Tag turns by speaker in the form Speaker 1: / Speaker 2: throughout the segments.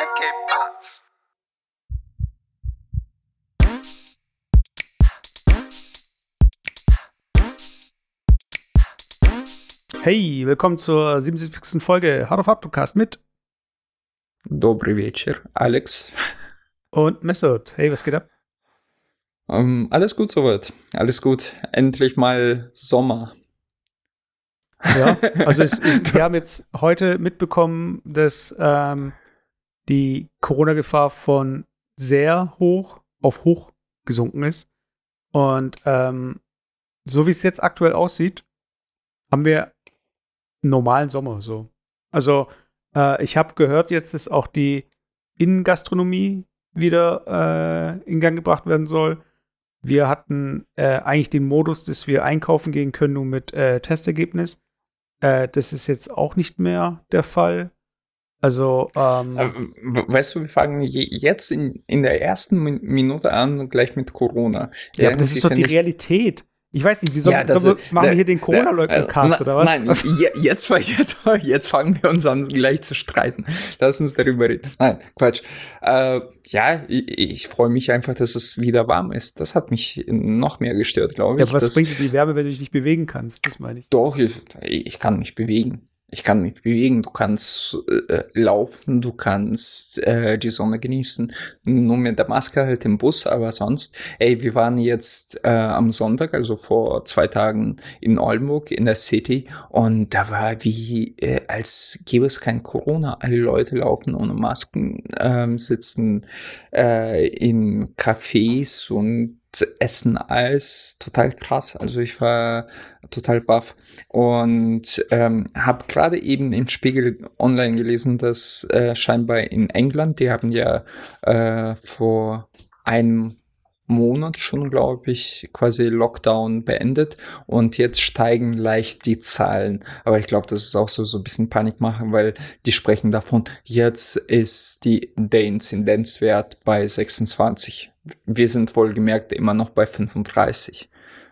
Speaker 1: and Cape Parts.
Speaker 2: Hey, willkommen zur 77. Folge Hard of Hard Podcast mit
Speaker 3: Добрый вечер, Alex.
Speaker 2: und Mesut. Hey, was geht ab?
Speaker 3: Ähm, alles gut soweit. Alles gut. Endlich mal Sommer.
Speaker 2: Ja, also es, wir haben jetzt heute mitbekommen, dass ähm, die Corona-Gefahr von sehr hoch auf hoch gesunken ist. Und ähm, so wie es jetzt aktuell aussieht, haben wir einen normalen Sommer so. Also äh, ich habe gehört jetzt, dass auch die Innengastronomie wieder äh, in Gang gebracht werden soll. Wir hatten äh, eigentlich den Modus, dass wir einkaufen gehen können, nur mit äh, Testergebnis. Äh, das ist jetzt auch nicht mehr der Fall. Also, ähm,
Speaker 3: we- weißt du, wir fangen je- jetzt in, in der ersten Min Minute an, gleich mit Corona.
Speaker 2: ja, aber das ist doch die Realität. Ich weiß nicht, wie soll,
Speaker 3: Ja, ist-
Speaker 2: machen wir hier den Corona-Leugner-Cast
Speaker 3: Äh,
Speaker 2: oder was?
Speaker 3: Nein, je- jetzt, jetzt, jetzt fangen wir uns an, gleich zu streiten. Lass uns darüber reden. Nein, Quatsch. Äh, ja, ich, ich freue mich einfach, dass es wieder warm ist. Das hat mich noch mehr gestört, glaube
Speaker 2: ja,
Speaker 3: ich.
Speaker 2: aber was bringt dir die Wärme, wenn du dich nicht bewegen kannst? Das meine ich.
Speaker 3: Doch, ich, ich kann mich bewegen. Ich kann mich bewegen, du kannst äh, laufen, du kannst äh, die Sonne genießen. Nur mit der Maske halt im Bus, aber sonst, ey, wir waren jetzt äh, am Sonntag, also vor zwei Tagen in Oldenburg in der City und da war wie, äh, als gäbe es kein Corona. Alle Leute laufen ohne Masken, ähm, sitzen äh, in Cafés und essen Eis. Total krass. Also ich war total baff und ähm, habe gerade eben im Spiegel online gelesen, dass äh, scheinbar in England, die haben ja äh, vor einem Monat schon, glaube ich, quasi Lockdown beendet und jetzt steigen leicht die Zahlen. Aber ich glaube, das ist auch so, so ein bisschen Panik machen, weil die sprechen davon, jetzt ist die, der Inzidenzwert bei 26. Wir sind wohlgemerkt immer noch bei 35.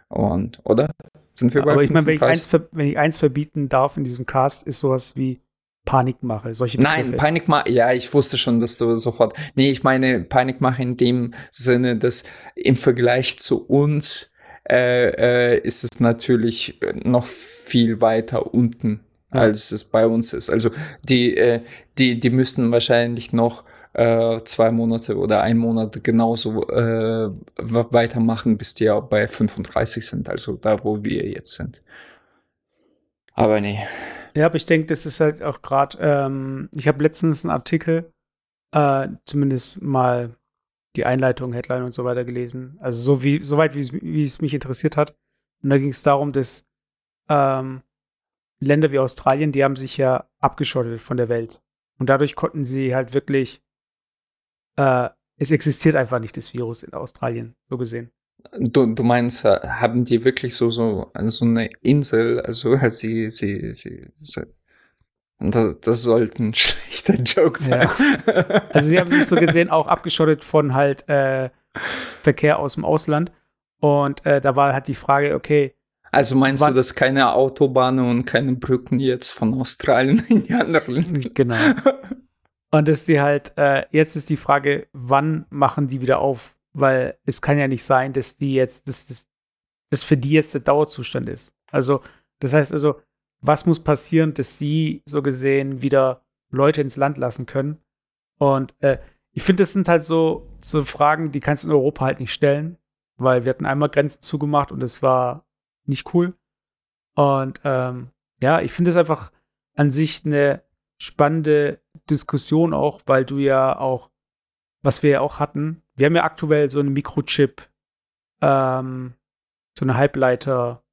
Speaker 3: Und, oder? Sind wir bei
Speaker 2: Aber ich meine, wenn, ich
Speaker 3: 35?
Speaker 2: eins wenn ich eins verbieten darf in diesem Cast, ist sowas wie Panikmache. Solche
Speaker 3: Nein. Panikmache, ja, ich wusste schon, dass du sofort. Nee, ich meine Panikmache in dem Sinne, dass im Vergleich zu uns äh, äh, ist es natürlich noch viel weiter unten,
Speaker 2: Ja.
Speaker 3: als es bei uns ist. Also die, äh, die, die müssten wahrscheinlich noch äh, zwei Monate oder ein Monat genauso äh, weitermachen, bis die ja bei 35 sind, also da, wo wir jetzt sind. Aber nee.
Speaker 2: Ja, aber ich denke, das ist halt auch gerade, ähm, ich habe letztens einen Artikel, äh, zumindest mal die Einleitung, Headline und so weiter gelesen. Also so wie, soweit wie es, wie es mich interessiert hat. Und da ging es darum, dass ähm, Länder wie Australien, die haben sich ja abgeschottet von der Welt. Und dadurch konnten sie halt wirklich, äh, es existiert einfach nicht das Virus in Australien, so gesehen.
Speaker 3: Du, du meinst, äh, haben die wirklich so, so, so eine Insel, also halt sie, sie, sie, sie das, das sollte ein schlechter Joke sein.
Speaker 2: Also sie haben sich so gesehen auch abgeschottet von halt äh, Verkehr aus dem Ausland. Und äh, da war halt die Frage, okay,
Speaker 3: Also meinst
Speaker 2: Wann-
Speaker 3: du, dass keine Autobahnen und keine Brücken jetzt von Australien in die anderen?
Speaker 2: genau. Und dass die halt, äh, jetzt ist die Frage, wann machen die wieder auf? Weil es kann ja nicht sein, dass die jetzt, dass das, das für die jetzt der Dauerzustand ist. Also, das heißt also, was muss passieren, dass sie so gesehen wieder Leute ins Land lassen können? Und äh, ich finde, das sind halt so, so Fragen, die kannst du in Europa halt nicht stellen, weil wir hatten einmal Grenzen zugemacht und es war nicht cool. Und ähm, ja, ich finde es einfach an sich eine spannende Diskussion auch, weil du ja auch, was wir ja auch hatten, wir haben ja aktuell so eine Mikrochip, ähm, so eine Halbleiter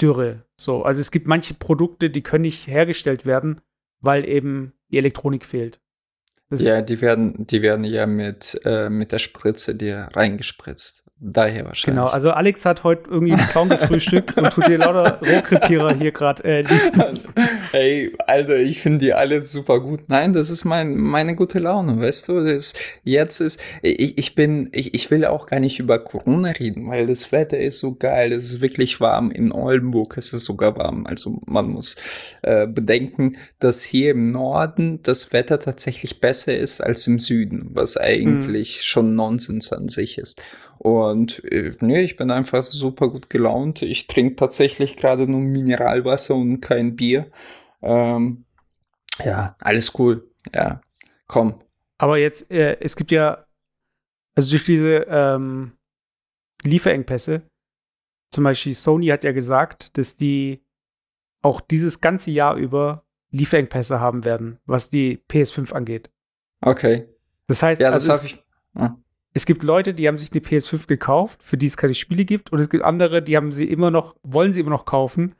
Speaker 2: Dürre. So, also es gibt manche Produkte, die können nicht hergestellt werden, weil eben die Elektronik fehlt. Das,
Speaker 3: Ja, die werden, die werden ja mit, äh, mit der Spritze dir reingespritzt. Daher wahrscheinlich.
Speaker 2: Genau, also Alex hat heute irgendwie einen Clown gefrühstückt und tut dir lauter Rohrkrepierer hier gerade äh,
Speaker 3: Hey, Alter, ich finde die alle super gut. Nein, das ist mein, meine gute Laune, weißt du? Das, jetzt ist, ich, ich bin, ich, ich will auch gar nicht über Corona reden, weil das Wetter ist so geil, es ist wirklich warm. In Oldenburg ist es sogar warm. Also man muss äh, bedenken, dass hier im Norden das Wetter tatsächlich besser ist als im Süden, was eigentlich mhm. schon Nonsens an sich ist. Und äh, nee, ich bin einfach super gut gelaunt. Ich trinke tatsächlich gerade nur Mineralwasser und kein Bier. Ähm, ja, alles cool. Ja, komm.
Speaker 2: Aber jetzt, äh, es gibt ja, also durch diese ähm, Lieferengpässe, zum Beispiel Sony hat ja gesagt, dass die auch dieses ganze Jahr über Lieferengpässe haben werden, was die PS5 angeht.
Speaker 3: Okay.
Speaker 2: Das heißt,
Speaker 3: ja, das also habe ich. Ja
Speaker 2: es gibt Leute, die haben sich eine PS5 gekauft, für die es keine Spiele gibt, und es gibt andere, die haben sie immer noch, wollen sie immer noch kaufen.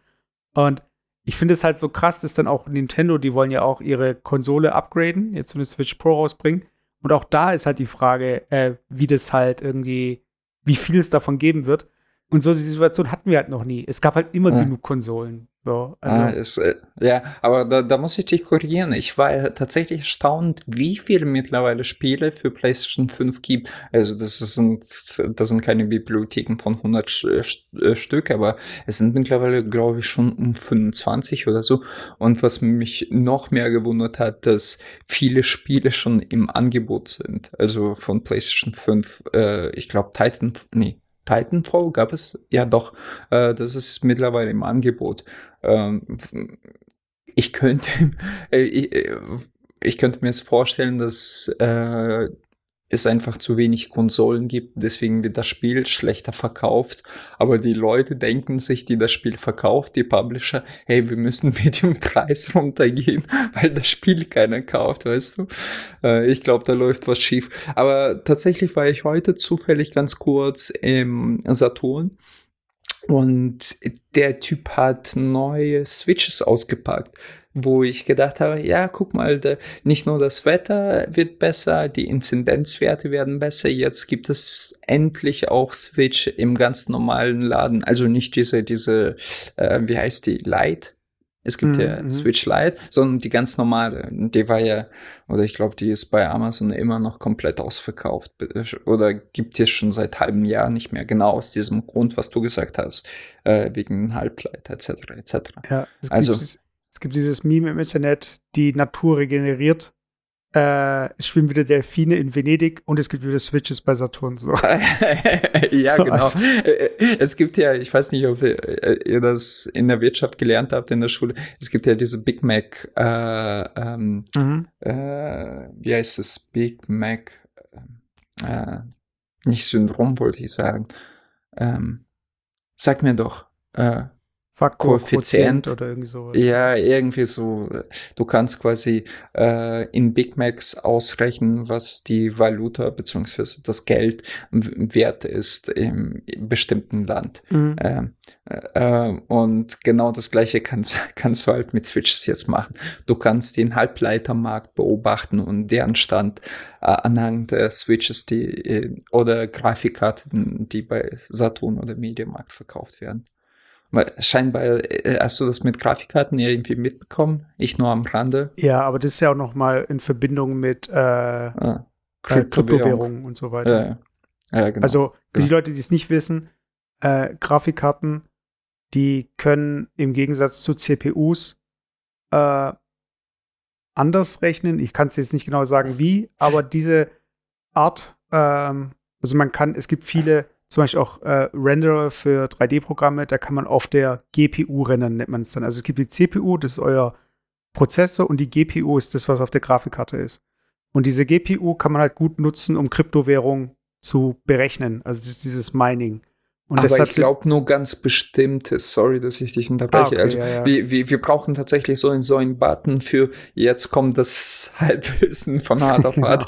Speaker 2: Und ich finde es halt so krass, dass dann auch Nintendo, die wollen ja auch ihre Konsole upgraden, jetzt so eine Switch Pro rausbringen. Und auch da ist halt die Frage, äh, wie das halt irgendwie, wie viel es davon geben wird. Und so die Situation hatten wir halt noch nie. Es gab halt immer ja. genug Konsolen. So,
Speaker 3: also. ah, ist, äh, ja, aber da, da muss ich dich korrigieren. Ich war tatsächlich erstaunt, wie viele mittlerweile Spiele für PlayStation 5 gibt. Also das sind, das sind keine Bibliotheken von 100 St äh, Stück, aber es sind mittlerweile, glaube ich, schon um 25 oder so. Und was mich noch mehr gewundert hat, dass viele Spiele schon im Angebot sind. Also von PlayStation 5, äh, ich glaube Titan, nee, Titanfall gab es, ja doch, äh, das ist mittlerweile im Angebot. Ähm, ich könnte, äh, ich, äh, ich, könnte mir es vorstellen, dass äh, es einfach zu wenig Konsolen gibt, deswegen wird das Spiel schlechter verkauft. Aber die Leute denken sich, die das Spiel verkauft, die Publisher, hey, wir müssen mit dem Preis runtergehen, weil das Spiel keiner kauft, weißt du? Äh, ich glaube, da läuft was schief. Aber tatsächlich war ich heute zufällig ganz kurz im Saturn und der Typ hat neue Switches ausgepackt, wo ich gedacht habe, ja, guck mal, da, nicht nur das Wetter wird besser, die Inzidenzwerte werden besser, jetzt gibt es endlich auch Switch im ganz normalen Laden, also nicht diese, diese, äh, wie heißt die, Light, es gibt mhm. ja Switch Lite, sondern die ganz normale. Die war ja, oder ich glaube, die ist bei Amazon immer noch komplett ausverkauft. Oder gibt es schon seit halbem Jahr nicht mehr. Genau aus diesem Grund, was du gesagt hast, äh, wegen Halbleiter etc. etc.
Speaker 2: Ja, es also gibt, es gibt dieses Meme im Internet, die Natur regeneriert äh, es schwimmen wieder Delfine in Venedig und es gibt wieder Switches bei Saturn. So.
Speaker 3: ja, so, genau. Also. Es gibt ja, ich weiß nicht, ob ihr, ihr, das in der Wirtschaft gelernt habt in der Schule, es gibt ja diese Big Mac, äh, ähm, mhm. äh, wie heißt es, Big Mac, äh, nicht Syndrom wollte ich sagen. Ähm, sag mir doch, äh,
Speaker 2: Koeffizient oder irgendwie sowas.
Speaker 3: Ja, irgendwie so. Du kannst quasi äh, in Big Macs ausrechnen, was die Valuta bzw. das Geld wert ist im, im bestimmten Land. Mhm. Ähm, äh, und genau das gleiche kannst, kannst du halt mit Switches jetzt machen. Du kannst den Halbleitermarkt beobachten und deren Stand äh, anhand der Switches die, äh, oder Grafikkarten, die bei Saturn oder Mediamarkt verkauft werden. Scheinbar äh, hast du das mit Grafikkarten irgendwie mitbekommen, ich nur am Rande.
Speaker 2: Ja, aber das ist ja auch noch mal in Verbindung mit äh, ah, Kryptowährungen und so weiter. Ja, ja. genau. Also für genau. die Leute, die es nicht wissen, äh, Grafikkarten, die können im Gegensatz zu CPUs äh, anders rechnen. Ich kann es jetzt nicht genau sagen, wie, aber diese Art, ähm, also man kann, es gibt viele zum Beispiel auch äh, Renderer für 3D-Programme, da kann man auf der GPU rendern, nennt man es dann. Also es gibt die CPU, das ist euer Prozessor und die GPU ist das, was auf der Grafikkarte ist. Und diese GPU kann man halt gut nutzen, um Kryptowährungen zu berechnen. Also dieses Mining.
Speaker 3: Und Aber ich glaube nur ganz bestimmte, sorry, dass ich dich unterbreche. Ah, okay, also ja, ja. Wir, wir, wir brauchen tatsächlich so einen, so einen Button für jetzt kommt das Halbwissen von hart auf hart.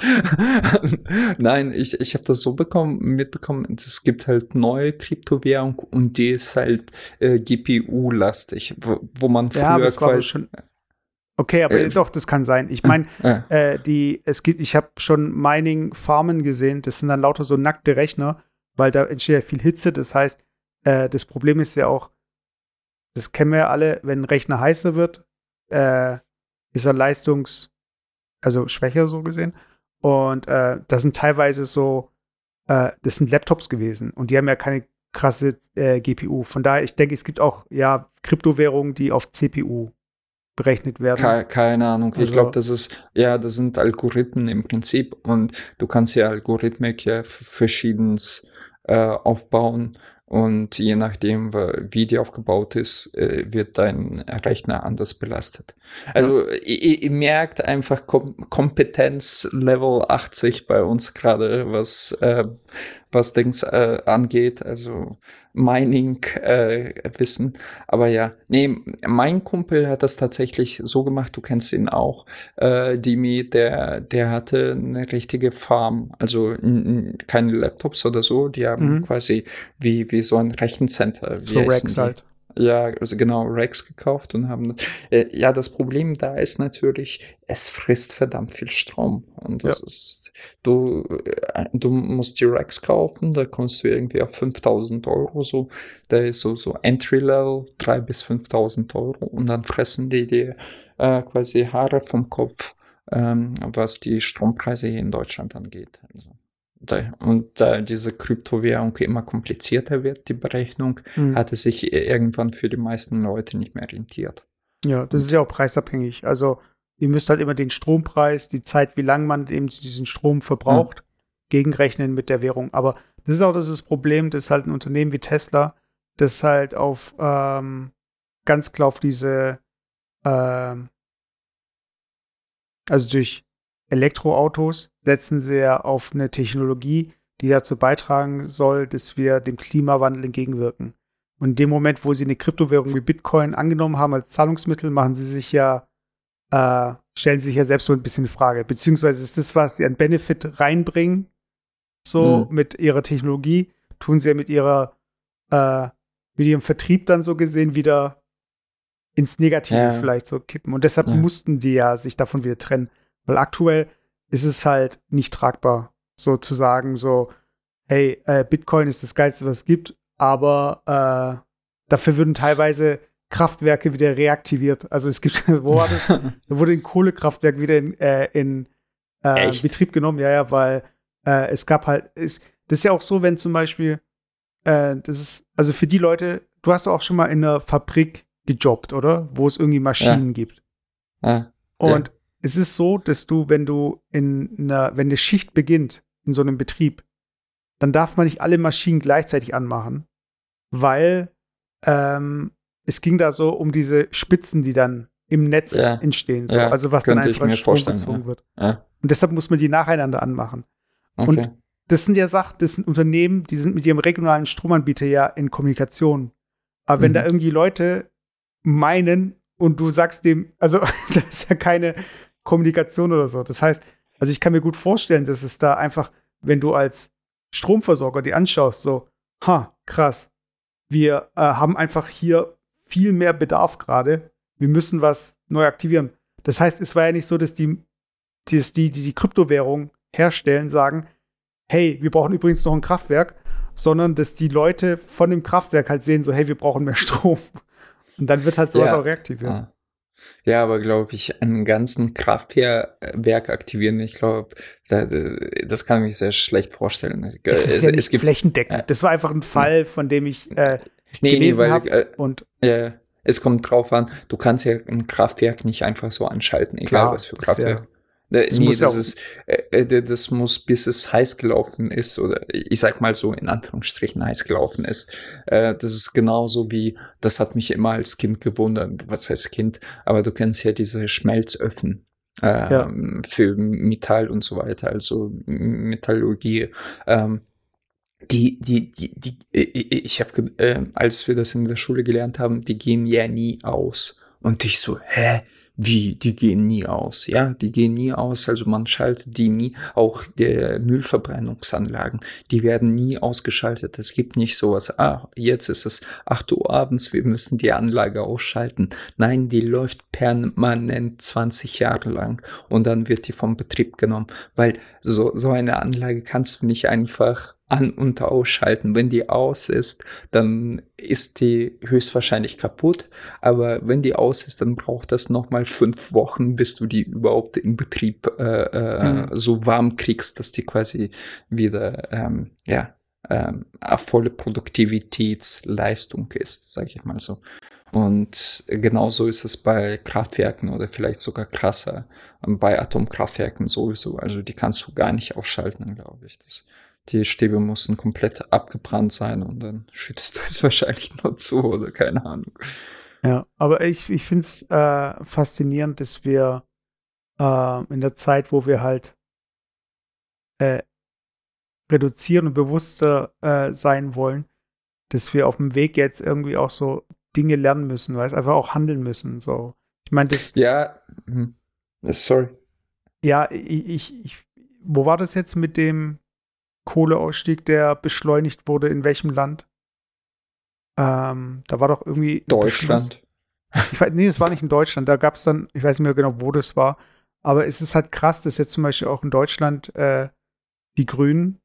Speaker 3: Nein, ich, ich habe das so bekommen, mitbekommen, es gibt halt neue Kryptowährung und die ist halt äh, GPU-lastig, wo, wo man früher ja, quasi
Speaker 2: schon Okay, aber äh, doch, das kann sein. Ich meine, äh, die, es gibt, ich habe schon Mining-Farmen gesehen, das sind dann lauter so nackte Rechner weil da entsteht ja viel Hitze. Das heißt, äh, das Problem ist ja auch, das kennen wir ja alle, wenn ein Rechner heißer wird, äh, ist er leistungs-, also schwächer so gesehen. Und äh, das sind teilweise so, äh, das sind Laptops gewesen und die haben ja keine krasse äh, GPU. Von daher, ich denke, es gibt auch ja Kryptowährungen, die auf CPU berechnet werden.
Speaker 3: Keine, keine Ahnung. Also, ich glaube, das ist, ja, das sind Algorithmen im Prinzip und du kannst ja Algorithmik ja verschiedens äh, aufbauen und je nachdem, wie die aufgebaut ist, äh, wird dein Rechner anders belastet. Also ihr, ihr, merkt einfach Kom Kompetenz Level 80 bei uns gerade, was, äh, was Dings äh, angeht. Also Mining-Wissen. Äh, Aber ja, nee, mein Kumpel hat das tatsächlich so gemacht, du kennst ihn auch, äh, Dimi, der, der hatte eine richtige Farm, also keine Laptops oder so, die haben mhm. quasi wie, wie so ein Rechencenter.
Speaker 2: So Racks halt.
Speaker 3: Ja, also genau, Rex gekauft und haben. Äh, ja, das Problem da ist natürlich, es frisst verdammt viel Strom. Und das ja. ist, du, äh, du musst die Rex kaufen, da kommst du irgendwie auf 5000 Euro so. Da ist so, so Entry-Level 3 bis 5000 Euro und dann fressen die dir äh, quasi Haare vom Kopf, ähm, was die Strompreise hier in Deutschland angeht. Also und da diese Kryptowährung immer komplizierter wird, die Berechnung, mhm. hat es sich irgendwann für die meisten Leute nicht mehr rentiert.
Speaker 2: Ja, das ist ja auch preisabhängig. Also ihr müsst halt immer den Strompreis, die Zeit, wie lange man eben diesen Strom verbraucht, mhm. gegenrechnen mit der Währung. Aber das ist auch das Problem, dass halt ein Unternehmen wie Tesla, das halt auf ähm, ganz klar auf diese ähm, also durch Elektroautos setzen sie ja auf eine Technologie, die dazu beitragen soll, dass wir dem Klimawandel entgegenwirken. Und in dem Moment, wo sie eine Kryptowährung wie Bitcoin angenommen haben als Zahlungsmittel, machen sie sich ja, äh, stellen sich ja selbst so ein bisschen in Frage. Beziehungsweise ist das, was sie an Benefit reinbringen, so mhm. mit ihrer Technologie, tun sie ja mit ihrer, äh, mit ihrem Vertrieb dann so gesehen wieder ins Negative ja. vielleicht so kippen. Und deshalb ja. mussten die ja sich davon wieder trennen. Weil aktuell ist es halt nicht tragbar, so zu sagen, so, hey, äh, Bitcoin ist das Geilste, was es gibt, aber äh, dafür würden teilweise Kraftwerke wieder reaktiviert. Also es gibt, wo war das? da wurde ein Kohlekraftwerk wieder in, äh, in äh, Betrieb genommen, ja, ja, weil äh, es gab halt, ist, das ist ja auch so, wenn zum Beispiel, äh, das ist, also für die Leute, du hast auch schon mal in einer Fabrik gejobbt, oder? Wo es irgendwie Maschinen ja. gibt. Ja. Und ja es ist so, dass du, wenn du in einer, wenn eine Schicht beginnt in so einem Betrieb, dann darf man nicht alle Maschinen gleichzeitig anmachen, weil ähm, es ging da so um diese Spitzen, die dann im Netz ja. entstehen, so. ja, also was dann einfach in Strom gezogen ja. wird. Und deshalb muss man die nacheinander anmachen. Okay. Und das sind ja Sachen, das sind Unternehmen, die sind mit ihrem regionalen Stromanbieter ja in Kommunikation. Aber mhm. wenn da irgendwie Leute meinen und du sagst dem, also das ist ja keine, Kommunikation oder so. Das heißt, also ich kann mir gut vorstellen, dass es da einfach, wenn du als Stromversorger die anschaust, so, ha, krass, wir äh, haben einfach hier viel mehr Bedarf gerade. Wir müssen was neu aktivieren. Das heißt, es war ja nicht so, dass die, dass die, die die Kryptowährung herstellen, sagen, hey, wir brauchen übrigens noch ein Kraftwerk, sondern dass die Leute von dem Kraftwerk halt sehen, so, hey, wir brauchen mehr Strom. Und dann wird halt sowas ja. auch reaktiviert. Ah.
Speaker 3: Ja, aber glaube ich, einen ganzen Kraftwerk aktivieren, ich glaube, da, das kann ich mir sehr schlecht vorstellen.
Speaker 2: Es, ist es, ja es gibt flächendeckend. Äh, das war einfach ein Fall, von dem ich äh, nee, gelesen nee, habe. Äh,
Speaker 3: und ja, es kommt drauf an, du kannst ja ein Kraftwerk nicht einfach so anschalten, egal klar, was für Kraftwerk. Äh, das nee, muss das, ist, äh, äh das muss, bis es heiß gelaufen ist, oder ich sag mal so in Anführungsstrichen heiß gelaufen ist. Äh, das ist genauso wie, das hat mich immer als Kind gewundert, was heißt Kind, aber du kennst ja diese Schmelzöfen. Äh, ja. für Metall und so weiter, also Metallurgie. Ähm, die, die, die, die, ich habe, äh, als wir das in der Schule gelernt haben, die gehen ja nie aus. Und ich so, hä? Wie, die gehen nie aus, ja, die gehen nie aus, also man schaltet die nie, auch der Müllverbrennungsanlagen, die werden nie ausgeschaltet. Es gibt nicht sowas, ah, jetzt ist es 8 Uhr abends, wir müssen die Anlage ausschalten. Nein, die läuft permanent 20 Jahre lang und dann wird die vom Betrieb genommen, weil so, so eine Anlage kannst du nicht einfach an- und ausschalten. Wenn die aus ist, dann ist die höchstwahrscheinlich kaputt. Aber wenn die aus ist, dann braucht das nochmal fünf Wochen, bis du die überhaupt im Betrieb äh, äh, mhm. so warm kriegst, dass die quasi wieder ähm, ja, ähm, volle Produktivitätsleistung ist, sage ich mal so. Und genauso ist es bei Kraftwerken oder vielleicht sogar krasser bei Atomkraftwerken sowieso. Also die kannst du gar nicht ausschalten, glaube ich. Das, die Stäbe mussten komplett abgebrannt sein und dann schüttest du es wahrscheinlich nur zu oder keine Ahnung.
Speaker 2: Ja, aber ich, ich finde es äh, faszinierend, dass wir äh, in der Zeit, wo wir halt äh, reduzieren und bewusster äh, sein wollen, dass wir auf dem Weg jetzt irgendwie auch so Dinge lernen müssen, weil es einfach auch handeln müssen. So, ich meine, das.
Speaker 3: Ja, hm. sorry.
Speaker 2: Ja, ich, ich, ich, wo war das jetzt mit dem Kohleausstieg, der beschleunigt wurde, in welchem Land? Ähm, da war doch irgendwie.
Speaker 3: Deutschland.
Speaker 2: Ich weiß, nee, es war nicht in Deutschland. Da gab es dann, ich weiß nicht mehr genau, wo das war. Aber es ist halt krass, dass jetzt zum Beispiel auch in Deutschland äh, die Grünen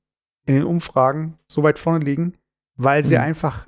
Speaker 2: in den Umfragen so weit vorne liegen, weil sie mhm. einfach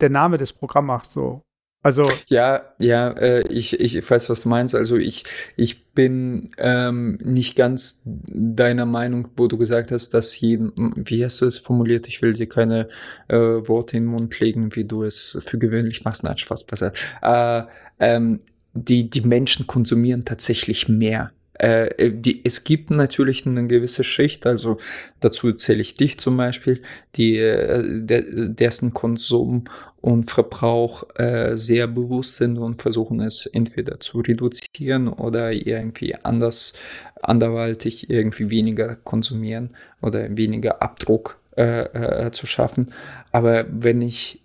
Speaker 2: der Name des Programms macht so. Also.
Speaker 3: Ja, ja, äh, ich, ich weiß, was du meinst. Also ich, ich bin ähm, nicht ganz deiner Meinung, wo du gesagt hast, dass jeden, wie hast du es formuliert? Ich will dir keine äh, Worte in den Mund legen, wie du es für gewöhnlich machst. Nein, Spaß besser. Äh, ähm, die, die Menschen konsumieren tatsächlich mehr äh, die, es gibt natürlich eine gewisse Schicht, also dazu zähle ich dich zum Beispiel, die, äh, de, dessen Konsum und Verbrauch äh, sehr bewusst sind und versuchen es entweder zu reduzieren oder irgendwie anders, anderweitig irgendwie weniger konsumieren oder weniger Abdruck äh, äh, zu schaffen. Aber wenn ich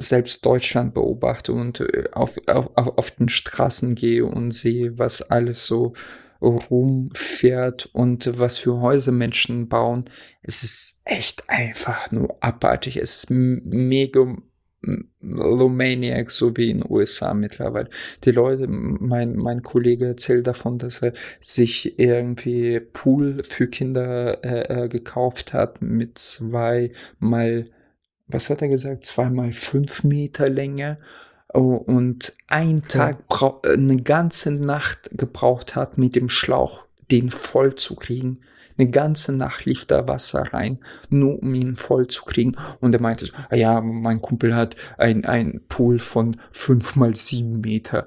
Speaker 3: selbst Deutschland beobachte und äh, auf, auf, auf den Straßen gehe und sehe, was alles so rumfährt und was für Häuser Menschen bauen. Es ist echt einfach nur abartig. Es ist mega Lomaniac, so wie in den USA mittlerweile. Die Leute, mein, mein Kollege erzählt davon, dass er sich irgendwie Pool für Kinder äh, äh gekauft hat mit zwei mal was hat er gesagt, zweimal fünf Meter Länge oh, und ein Tag, ja. Äh, eine ganze Nacht gebraucht hat, mit dem Schlauch den voll zu kriegen. Eine ganze Nacht lief da Wasser rein, nur um ihn voll zu kriegen. Und er meinte so, ah ja, mein Kumpel hat ein, ein Pool von fünf mal sieben Meter.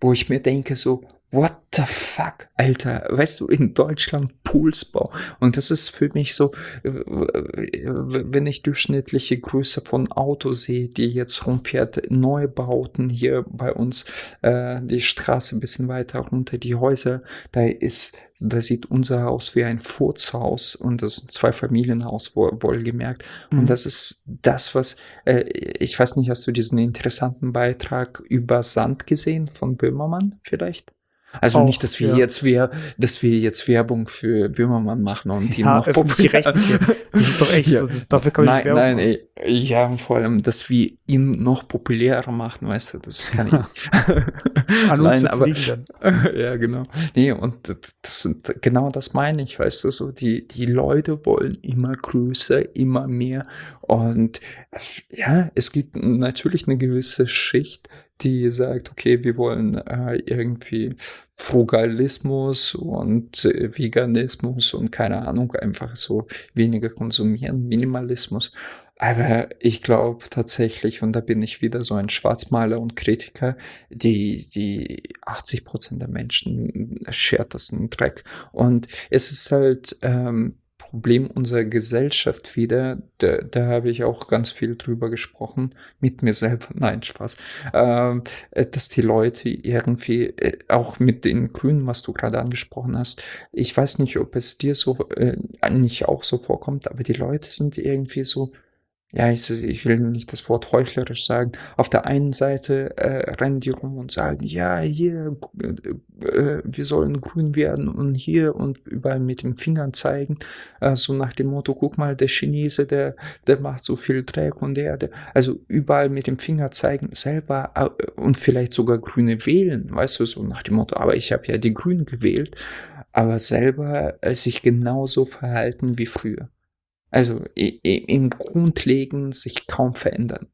Speaker 3: Wo ich mir denke so, what the fuck, Alter, weißt du, in Deutschland Poolsbau. Und das ist für mich so, wenn ich durchschnittliche Größe von Auto sehe, die jetzt rumfährt, Neubauten hier bei uns, äh, die Straße ein bisschen weiter runter, die Häuser, da ist, da sieht unser Haus wie ein Furzhaus und das ist ein Zwei-Familienhaus, wohlgemerkt. Mhm. Und das ist das, was, äh, ich weiß nicht, hast du diesen interessanten Beitrag über Sand gesehen von Böhmermann vielleicht? Also auch, nicht, dass wir ja. jetzt wir, dass wir jetzt Werbung für Böhmermann machen und
Speaker 2: ihn ja, noch populärer. Das ist doch echt ja. so. Das, dafür
Speaker 3: kann nein, nein, ey, ja, vor allem, dass wir ihn noch populärer machen, weißt du, das kann ich nicht. An uns nein, aber, ja, genau. Nee, und das sind, genau das meine ich, weißt du, so, die, die Leute wollen immer größer, immer mehr und ja, es gibt natürlich eine gewisse Schicht, die sagt, okay, wir wollen äh, irgendwie Frugalismus und äh, Veganismus und keine Ahnung, einfach so weniger konsumieren, Minimalismus. Aber ich glaube tatsächlich, und da bin ich wieder so ein Schwarzmaler und Kritiker, die, die 80 Prozent der Menschen schert das einen Dreck. Und es ist halt, ähm, Problem unserer Gesellschaft wieder. Da, da habe ich auch ganz viel drüber gesprochen, mit mir selber. Nein, Spaß. Ähm, äh, dass die Leute irgendwie, äh, auch mit den Grünen, was du gerade angesprochen hast, ich weiß nicht, ob es dir so äh, nicht auch so vorkommt, aber die Leute sind irgendwie so ja, ich, ich, will nicht das Wort heuchlerisch sagen. Auf der einen Seite äh, rennen die rum und sagen, ja, hier, äh, äh, wir sollen grün werden und hier und überall mit dem Fingern zeigen. Äh, so nach dem Motto, guck mal, der Chinese, der, der macht so viel Dreck und der, der, also überall mit dem Finger zeigen, selber äh, und vielleicht sogar Grüne wählen, weißt du, so nach dem Motto, aber ich habe ja die Grünen gewählt. aber selber äh, sich genauso verhalten wie früher. Also im Grundlegend sich kaum verändern.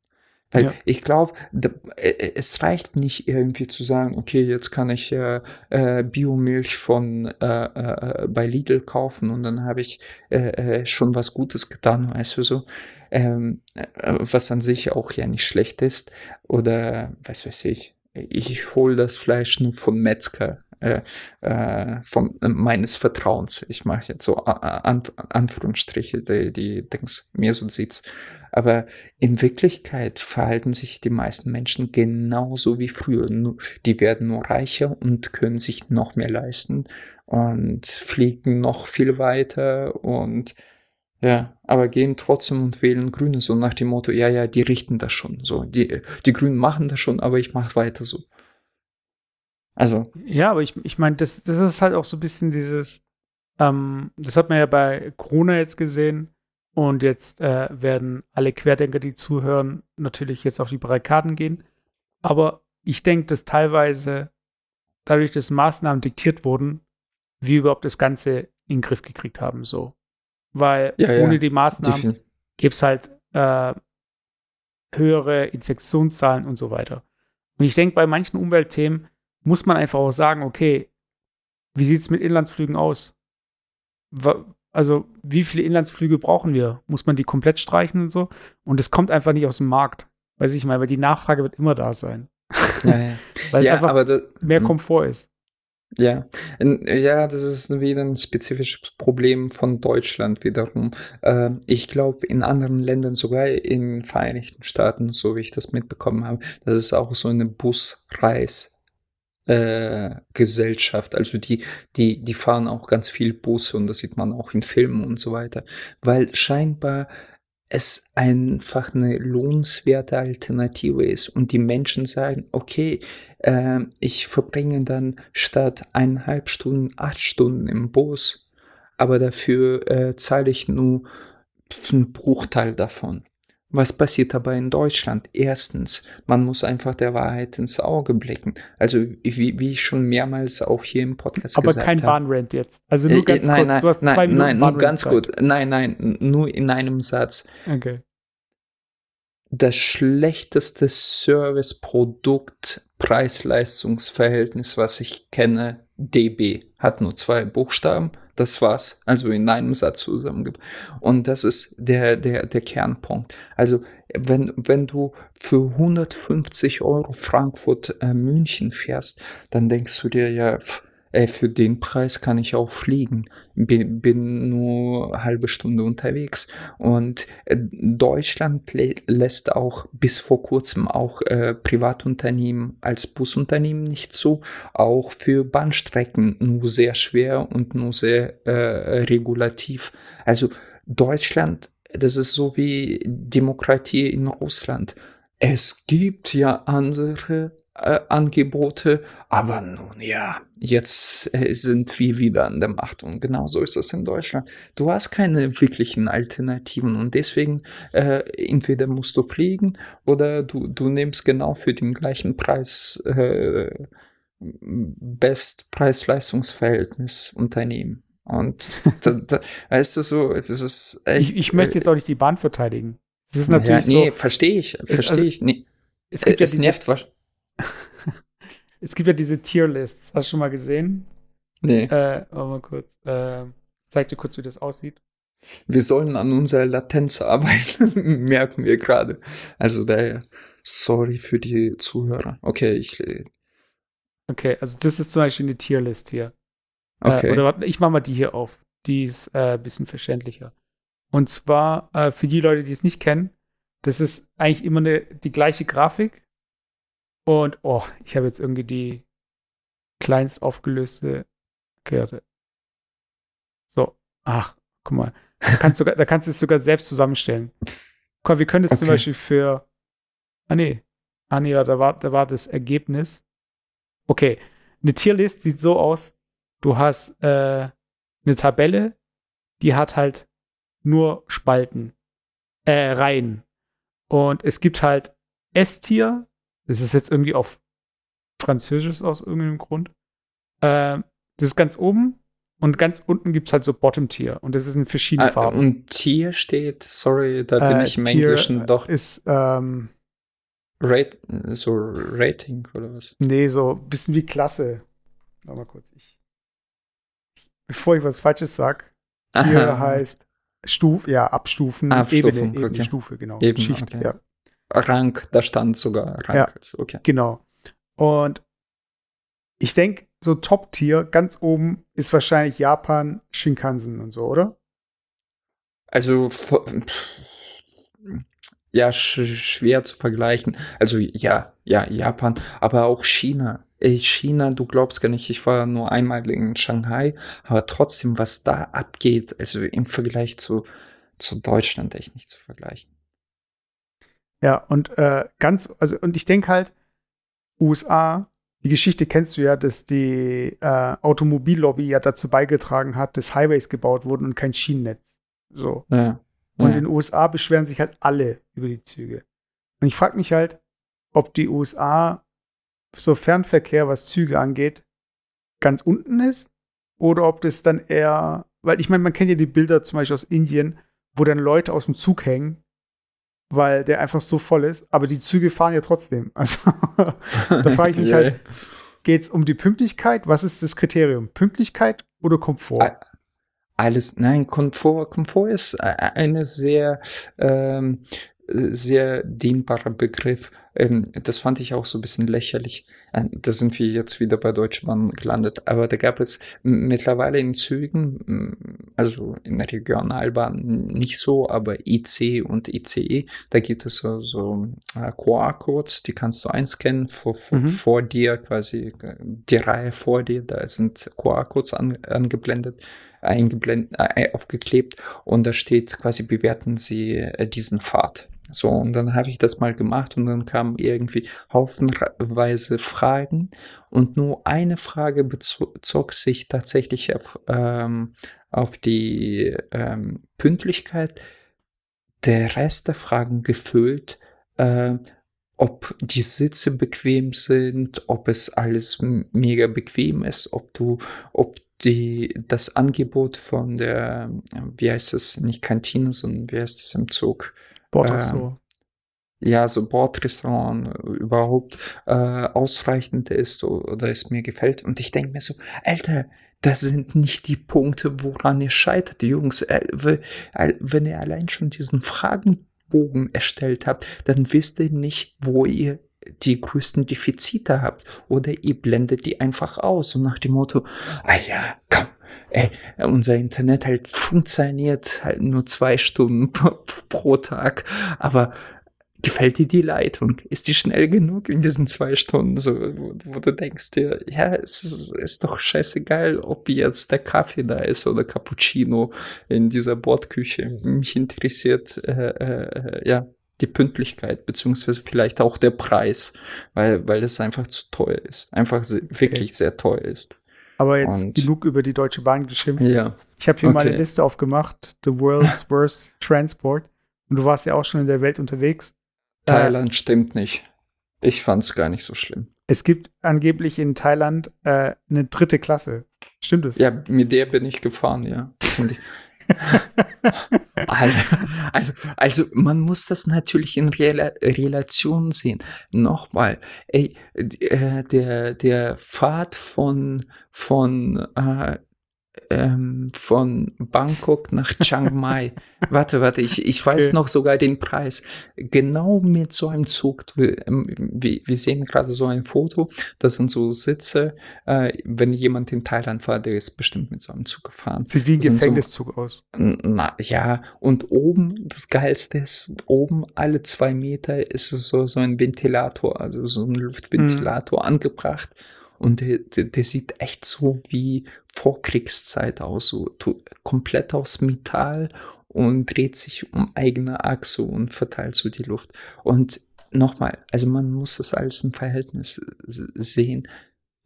Speaker 3: Weil ja. ich glaube, äh, es reicht nicht irgendwie zu sagen, okay, jetzt kann ich äh, äh, Biomilch von äh, äh, bei Lidl kaufen und dann habe ich äh, schon was Gutes getan, weißt du so. Ähm, was an sich auch ja nicht schlecht ist. Oder was weiß ich, ich hole das Fleisch nur vom Metzger äh, äh, von äh, meines Vertrauens. Ich mache jetzt so An Anführungsstriche, die, die Dings, mir so sieht's. Aber in Wirklichkeit verhalten sich die meisten Menschen genauso wie früher. Die werden nur reicher und können sich noch mehr leisten und fliegen noch viel weiter und ja, aber gehen trotzdem und wählen Grüne, so nach dem Motto, ja, ja, die richten das schon. So, die, die Grünen machen das schon, aber ich mache weiter so.
Speaker 2: Also. Ja, aber ich, ich meine, das, das ist halt auch so ein bisschen dieses, ähm, das hat man ja bei Corona jetzt gesehen. Und jetzt äh, werden alle Querdenker, die zuhören, natürlich jetzt auf die Barrikaden gehen. Aber ich denke, dass teilweise dadurch, dass Maßnahmen diktiert wurden, wir überhaupt das Ganze in den Griff gekriegt haben. So. Weil ja, ohne ja, die Maßnahmen gäbe es halt äh, höhere Infektionszahlen und so weiter. Und ich denke, bei manchen Umweltthemen muss man einfach auch sagen, okay, wie sieht es mit Inlandsflügen aus? Also, wie viele Inlandsflüge brauchen wir? Muss man die komplett streichen und so? Und es kommt einfach nicht aus dem Markt. Weiß ich mal, weil die Nachfrage wird immer da sein. Ja, ja. weil ja, einfach das, mehr hm. Komfort ist.
Speaker 3: Ja, ja, das ist wieder ein spezifisches Problem von Deutschland wiederum. Ähm, ich glaube, in anderen Ländern, sogar in den Vereinigten Staaten, so wie ich das mitbekommen habe, das ist auch so eine Busreis äh, Gesellschaft. Also die, die, die fahren auch ganz viel Busse und das sieht man auch in Filmen und so weiter. Weil scheinbar es einfach eine lohnenswerte Alternative ist und die Menschen sagen, okay, äh, ich verbringe dann statt eineinhalb Stunden acht Stunden im Bus, aber dafür äh, zahle ich nur einen Bruchteil davon. Was passiert aber in Deutschland? Erstens, man muss einfach der Wahrheit ins Auge blicken. Also, wie, wie ich schon mehrmals auch hier im Podcast
Speaker 2: aber gesagt habe. Aber kein Bahnrand jetzt. Also nur äh, ganz
Speaker 3: nein,
Speaker 2: kurz.
Speaker 3: Nein,
Speaker 2: du hast
Speaker 3: zwei nein, Minuten nein, nur ganz gut. Nein, nein, nur in einem Satz.
Speaker 2: Okay.
Speaker 3: Das schlechteste Service-Produkt Preis-Leistungs-Verhältnis, was ich kenne, DB, hat nur zwei Buchstaben. Das war's. Also in einem Satz zusammengebracht. Und das ist der, der, der Kernpunkt. Also wenn, wenn du für 150 Euro Frankfurt äh, München fährst, dann denkst du dir ja, pff, ey, für den Preis kann ich auch fliegen. Bin, bin nur halbe Stunde unterwegs. Und äh, Deutschland lä lässt auch bis vor kurzem auch äh, Privatunternehmen als Busunternehmen nicht zu. Auch für Bahnstrecken nur sehr schwer und nur sehr äh, regulativ. Also Deutschland, das ist so wie Demokratie in Russland. Es gibt ja andere äh, Angebote, aber nun ja, jetzt äh, sind wir wieder an der Macht und genauso ist es in Deutschland. Du hast keine wirklichen Alternativen und deswegen äh, entweder musst du fliegen oder du, du nimmst genau für den gleichen Preis äh, Best Preis-Leistungs-Verhältnis Unternehmen. Und da, da, weißt du so, das ist
Speaker 2: echt. Ich, ich möchte jetzt auch nicht die Bahn verteidigen. Das ist natürlich
Speaker 3: ja, nee, so, verstehe ich, verstehe also, ich. Nee.
Speaker 2: Es, gibt es ja nervt was. es gibt ja diese Tierlists. Hast du schon mal gesehen?
Speaker 3: Nee.
Speaker 2: Äh, mal kurz. Äh, zeig dir kurz, wie das aussieht.
Speaker 3: Wir sollen an unserer Latenz arbeiten, merken wir gerade. Also daher, sorry für die Zuhörer. Okay, ich. Äh,
Speaker 2: okay, also das ist zum Beispiel eine Tierlist hier. Äh, okay. Äh, oder warte, ich mache mal die hier auf. Die ist ein äh, bisschen verständlicher. Und zwar äh, für die Leute, die es nicht kennen, das ist eigentlich immer eine, die gleiche Grafik. Und, oh, ich habe jetzt irgendwie die kleinst aufgelöste Karte. So, ach, guck mal. Da kannst, du, da kannst du es sogar selbst zusammenstellen. Guck mal, wir können es okay. zum Beispiel für. Ah, nee. Ah, nee, da war, da war das Ergebnis. Okay. Eine Tierlist sieht so aus: Du hast äh, eine Tabelle, die hat halt nur Spalten, äh, Reihen. Und es gibt halt S-Tier, das ist jetzt irgendwie auf Französisch aus irgendeinem Grund. Äh, das ist ganz oben Und ganz unten gibt es halt so Bottom Tier. Und das ist in verschiedenen ah, Farben.
Speaker 3: Und Tier steht, sorry, da bin äh, ich im Tier Englischen doch.
Speaker 2: Ist, ähm,
Speaker 3: Rate, so Rating oder was?
Speaker 2: Nee, so ein bisschen wie Klasse. Warte mal kurz. Ich, bevor ich was Falsches sag, Tier heißt Stufe, ja, Abstufen,
Speaker 3: Abstufen
Speaker 2: Ebene, Ebene
Speaker 3: okay.
Speaker 2: Stufe, genau.
Speaker 3: Ebene, Schicht, okay. ja. Rang, da stand sogar Rang.
Speaker 2: Ja, okay. Genau. Und ich denke, so Top-Tier, ganz oben ist wahrscheinlich Japan, Shinkansen und so, oder?
Speaker 3: Also, ja, sch schwer zu vergleichen. Also, ja, ja, Japan, aber auch China. China, du glaubst gar nicht, ich war nur einmal in Shanghai, aber trotzdem, was da abgeht, also im Vergleich zu, zu Deutschland echt nicht zu vergleichen.
Speaker 2: Ja, und äh, ganz, also, und ich denke halt, USA, die Geschichte kennst du ja, dass die äh, Automobillobby ja dazu beigetragen hat, dass Highways gebaut wurden und kein Schienennetz. So.
Speaker 3: Ja.
Speaker 2: Und
Speaker 3: ja.
Speaker 2: in den USA beschweren sich halt alle über die Züge. Und ich frage mich halt, ob die USA so Fernverkehr, was Züge angeht, ganz unten ist oder ob das dann eher, weil ich meine, man kennt ja die Bilder zum Beispiel aus Indien, wo dann Leute aus dem Zug hängen, weil der einfach so voll ist, aber die Züge fahren ja trotzdem. Also da frage ich mich halt, geht es um die Pünktlichkeit? Was ist das Kriterium? Pünktlichkeit oder Komfort?
Speaker 3: Alles, nein, Komfort, Komfort ist äh, eine sehr ähm, sehr dehnbarer Begriff. Ähm, das fand ich auch so ein bisschen lächerlich. Äh, da sind wir jetzt wieder bei Deutsche Bahn gelandet. Aber da gab es mittlerweile in Zügen, also in der Regionalbahn nicht so, aber IC und ICE, da gibt es so, so äh, QR-Codes, die kannst du einscannen vor, vor, mhm. vor, dir, quasi die Reihe vor dir, da sind QR-Codes an, angeblendet eingeblendet, äh, aufgeklebt und da steht quasi, bewerten Sie äh, diesen Pfad. So, und dann habe ich das mal gemacht und dann kamen irgendwie haufenweise Fragen und nur eine Frage bezog sich tatsächlich auf, ähm, auf die ähm, Pünktlichkeit. Der Rest der Fragen gefüllt, äh, ob die Sitze bequem sind, ob es alles mega bequem ist, ob du, ob die, das Angebot von der, wie heißt es, nicht Kantine, sondern wie heißt es im Zug?
Speaker 2: Bordrestaurant.
Speaker 3: Äh, ja, so Bordrestaurant überhaupt äh, ausreichend ist oder es mir gefällt. Und ich denke mir so, Alter, das sind nicht die Punkte, woran ihr scheitert, Jungs. Äh, wenn ihr allein schon diesen Fragenbogen erstellt habt, dann wisst ihr nicht, wo ihr die größten Defizite habt. Oder ihr blendet die einfach aus und nach dem Motto, ah ja, komm, ey, unser Internet halt funktioniert halt nur zwei Stunden pro Tag, aber gefällt dir die Leitung? Ist die schnell genug in diesen zwei Stunden? So, wo, wo du denkst dir, ja, es ist, ist, doch scheißegal, ob jetzt der Kaffee da ist oder Cappuccino in dieser Bordküche. Mich interessiert, äh, äh, ja, die Pünktlichkeit, beziehungsweise vielleicht auch der Preis, weil, weil es einfach zu teuer ist. Einfach wirklich okay. sehr teuer ist.
Speaker 2: Aber jetzt und, genug über die Deutsche Bahn geschimpft.
Speaker 3: Ja.
Speaker 2: Ich habe hier okay. mal eine Liste aufgemacht, The World's Worst Transport. Und du warst ja auch schon in der Welt unterwegs.
Speaker 3: Thailand äh, stimmt nicht. Ich fand es gar nicht so schlimm.
Speaker 2: Es gibt angeblich in Thailand äh, eine dritte Klasse. Stimmt es?
Speaker 3: Ja, mit der bin ich gefahren, ja. also, also man muss das natürlich in Rel Relation sehen. Nochmal, ey, äh, der, der Pfad von, von äh, ähm, von Bangkok nach Chiang Mai. warte, warte, ich, ich weiß okay. noch sogar den Preis. Genau mit so einem Zug. Wir, ähm, wir sehen gerade so ein Foto. Das sind so Sitze. Äh, wenn jemand in Thailand war, der ist bestimmt mit so einem Zug gefahren.
Speaker 2: Sieht wie ein Gefängniszug so, aus.
Speaker 3: Na ja, und oben, das Geilste ist, oben alle zwei Meter ist so, so ein Ventilator, also so ein Luftventilator mhm. angebracht. Und der, der, sieht echt so wie Vorkriegszeit aus, so komplett aus Metall und dreht sich um eigene Achse und verteilt so die Luft. Und nochmal, also man muss das alles im Verhältnis sehen.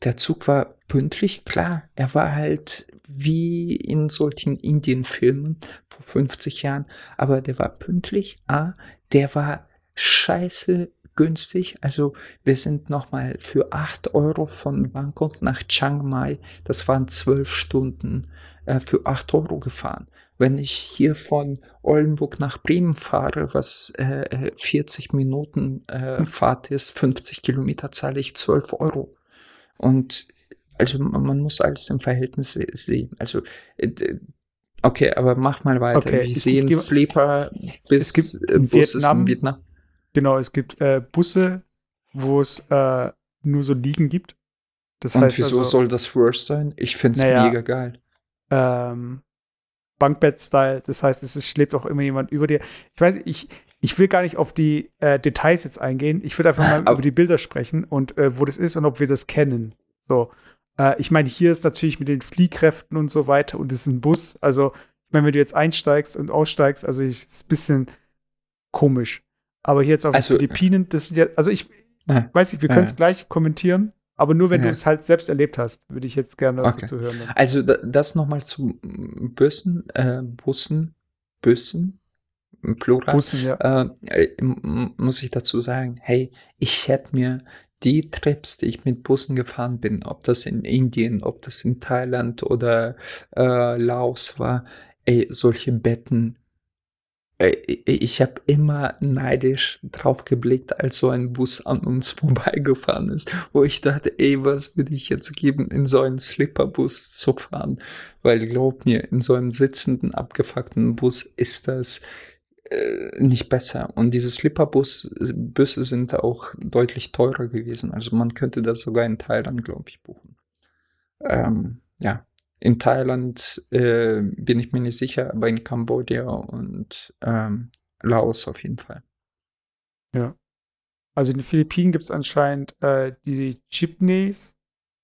Speaker 3: Der Zug war pünktlich, klar, er war halt wie in solchen Indien-Filmen vor 50 Jahren, aber der war pünktlich, ah, der war scheiße günstig. Also wir sind nochmal für 8 Euro von Bangkok nach Chiang Mai, das waren 12 Stunden, äh, für 8 Euro gefahren. Wenn ich hier von Oldenburg nach Bremen fahre, was äh, 40 Minuten äh, Fahrt ist, 50 Kilometer zahle ich 12 Euro. Und also man muss alles im Verhältnis sehen. Also äh, okay, aber mach mal weiter.
Speaker 2: Okay,
Speaker 3: Wir
Speaker 2: es
Speaker 3: sehen
Speaker 2: gibt-
Speaker 3: Sleeper bis
Speaker 2: es gibt
Speaker 3: äh, Buses
Speaker 2: Vietnam-
Speaker 3: in Vietnam.
Speaker 2: Genau, es gibt äh, Busse, wo es äh, nur so Liegen gibt. Das
Speaker 3: Und
Speaker 2: heißt
Speaker 3: wieso
Speaker 2: also,
Speaker 3: soll das worse sein? Ich find's
Speaker 2: Naja.
Speaker 3: mega geil.
Speaker 2: ähm, Bankbett-Style. Das heißt, es ist, schläft auch immer jemand über dir. Ich weiß, ich, ich will gar nicht auf die äh, Details jetzt eingehen. Ich würde einfach mal
Speaker 3: Aber-
Speaker 2: über die Bilder sprechen und äh, wo das ist und ob wir das kennen. So. Äh, ich meine, hier ist natürlich mit den Fliehkräften und so weiter und es ist ein Bus. Also, ich meine, wenn du jetzt einsteigst und aussteigst, also ich, ist ein bisschen komisch. Aber hier jetzt auf
Speaker 3: Also-
Speaker 2: den Philippinen, das sind ja, also ich
Speaker 3: Ja.
Speaker 2: weiß nicht, wir können es gleich kommentieren, aber nur wenn
Speaker 3: Ja.
Speaker 2: du es halt selbst erlebt hast, würde ich jetzt gerne was
Speaker 3: Okay.
Speaker 2: dazu hören. Dann.
Speaker 3: Also da, das nochmal zu Bussen, äh, Bussen, Bussen, Plural.
Speaker 2: Bussen, ja.
Speaker 3: äh, muss ich dazu sagen, hey, ich hätte mir die Trips, die ich mit Bussen gefahren bin, ob das in Indien, ob das in Thailand oder äh, Laos war, ey, solche Betten, ich habe immer neidisch drauf geblickt, als so ein Bus an uns vorbeigefahren ist, wo ich dachte, ey, was würde ich jetzt geben, in so einen Slipperbus zu fahren? Weil glaub mir, in so einem sitzenden, abgefuckten Bus ist das äh, nicht besser. Und diese Slipperbus-Busse sind auch deutlich teurer gewesen. Also man könnte das sogar in Thailand, glaube ich, buchen. Ähm, ja, in Thailand äh, bin ich mir nicht sicher, aber in Kambodscha und ähm, Laos auf jeden Fall.
Speaker 2: Also in den Philippinen gibt es anscheinend äh, die Jeepneys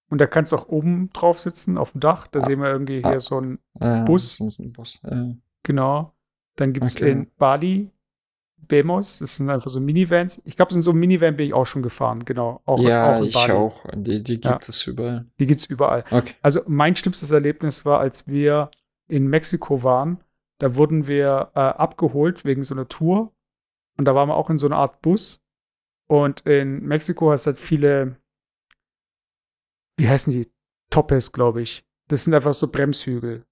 Speaker 2: und da kannst du auch oben drauf sitzen, auf dem Dach. Da
Speaker 3: Ah.
Speaker 2: sehen wir irgendwie
Speaker 3: Ah.
Speaker 2: hier so ein,
Speaker 3: Äh,
Speaker 2: Bus?
Speaker 3: so ein Bus. Äh,
Speaker 2: genau. Dann gibt es
Speaker 3: Okay.
Speaker 2: in Bali Bemos, das sind einfach so Minivans. Ich glaube, in so einem Minivan bin ich auch schon gefahren, genau. Auch,
Speaker 3: ja,
Speaker 2: auch in
Speaker 3: ich auch. Die, die gibt
Speaker 2: Ja.
Speaker 3: es überall.
Speaker 2: Die gibt es überall.
Speaker 3: Okay.
Speaker 2: Also mein schlimmstes Erlebnis war, als wir in Mexiko waren. Da wurden wir äh, abgeholt wegen so einer Tour. Und da waren wir auch in so einer Art Bus. Und in Mexiko hast du halt viele, wie heißen die? Topes, glaube ich. Das sind einfach so Bremshügel.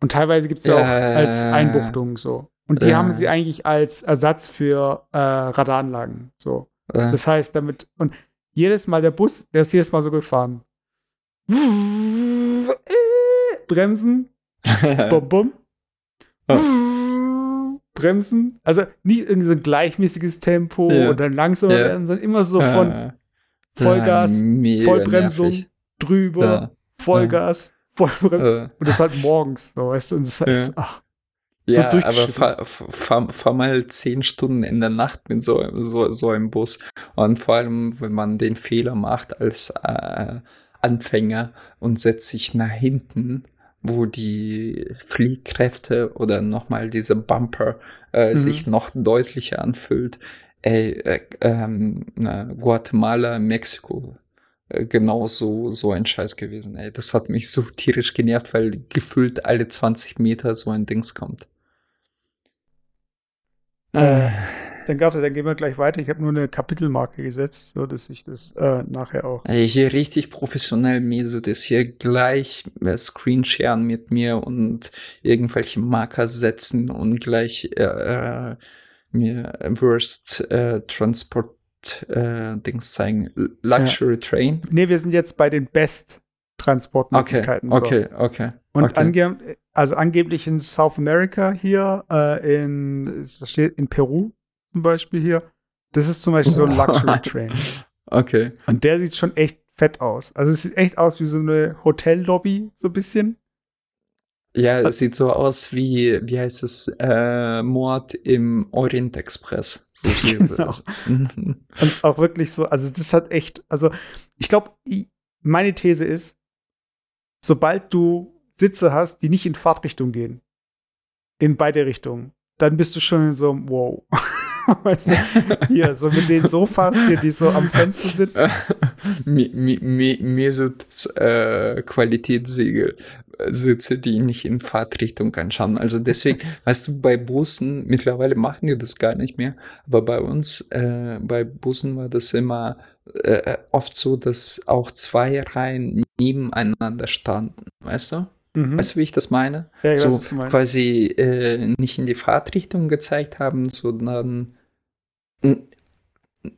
Speaker 2: Und teilweise gibt es ja auch als Einbuchtung so. Und die
Speaker 3: Ja.
Speaker 2: haben sie eigentlich als Ersatz für äh, Radaranlagen. So.
Speaker 3: Äh,
Speaker 2: Das heißt, damit, und jedes Mal der Bus, der ist jedes Mal so gefahren. Bremsen, bum, bum. Bremsen. Also nicht irgendwie so ein gleichmäßiges Tempo
Speaker 3: Ja.
Speaker 2: und dann langsamer
Speaker 3: Ja.
Speaker 2: werden, sondern immer so von
Speaker 3: äh,
Speaker 2: Vollgas,
Speaker 3: ja, mega
Speaker 2: Vollbremsung,
Speaker 3: nervig.
Speaker 2: drüber,
Speaker 3: Ja.
Speaker 2: Vollgas, Vollbremsung.
Speaker 3: Äh,
Speaker 2: Und das halt morgens, so, weißt du, und das
Speaker 3: Ja.
Speaker 2: heißt, ach,
Speaker 3: Ja, aber
Speaker 2: durchgeschüttelt.
Speaker 3: fahr, fahr, fahr mal zehn Stunden in der Nacht mit so, so, so einem Bus. Und vor allem, wenn man den Fehler macht als äh, Anfänger und setzt sich nach hinten, wo die Fliehkräfte oder nochmal diese Bumper äh,
Speaker 2: Mhm.
Speaker 3: sich noch deutlicher anfühlt. Ey, äh, ähm, Guatemala, Mexiko, äh, genau so, so ein Scheiß gewesen. Ey, das hat mich so tierisch genervt, weil gefühlt alle 20 Meter so ein Dings kommt. Äh,
Speaker 2: dann Garte, dann gehen wir gleich weiter. Ich habe nur eine Kapitelmarke gesetzt, so dass ich das äh, nachher auch.
Speaker 3: ey, hier richtig professionell Meso das hier gleich äh, Screensharen mit mir und irgendwelche Marker setzen und gleich äh, äh, mir Worst äh, Transport äh, Dings zeigen. Luxury Train.
Speaker 2: Nee, wir sind jetzt bei den
Speaker 3: Okay,
Speaker 2: Best-Transportmöglichkeiten. so.
Speaker 3: okay, okay.
Speaker 2: Und
Speaker 3: okay.
Speaker 2: ange also angeblich in South America hier, äh, in, das steht in Peru zum Beispiel hier. Das ist zum Beispiel so ein Luxury Train.
Speaker 3: Okay.
Speaker 2: Und der sieht schon echt fett aus. Also es sieht echt aus wie so eine Hotellobby, so ein bisschen.
Speaker 3: Ja, es sieht so aus wie, wie heißt es, äh, Mord im Orient Express. So sieht
Speaker 2: Genau.
Speaker 3: Mhm.
Speaker 2: Und auch wirklich so, also das hat echt, also ich glaube, meine These ist, sobald du Sitze hast, die nicht in Fahrtrichtung gehen, in beide Richtungen, dann bist du schon so, wow. weißt du, hier, so mit den Sofas hier, die so am Fenster sind.
Speaker 3: Das äh, Qualitätssiegel. Sitze, die nicht in Fahrtrichtung anschauen. Also deswegen, weißt du, bei Bussen, mittlerweile machen die das gar nicht mehr, aber bei uns, äh, bei Bussen war das immer äh, oft so, dass auch zwei Reihen nebeneinander standen, weißt du? Mhm. Weißt du, wie ich das meine? Ja, ich so weiß, quasi äh, nicht in die Fahrtrichtung gezeigt haben, sondern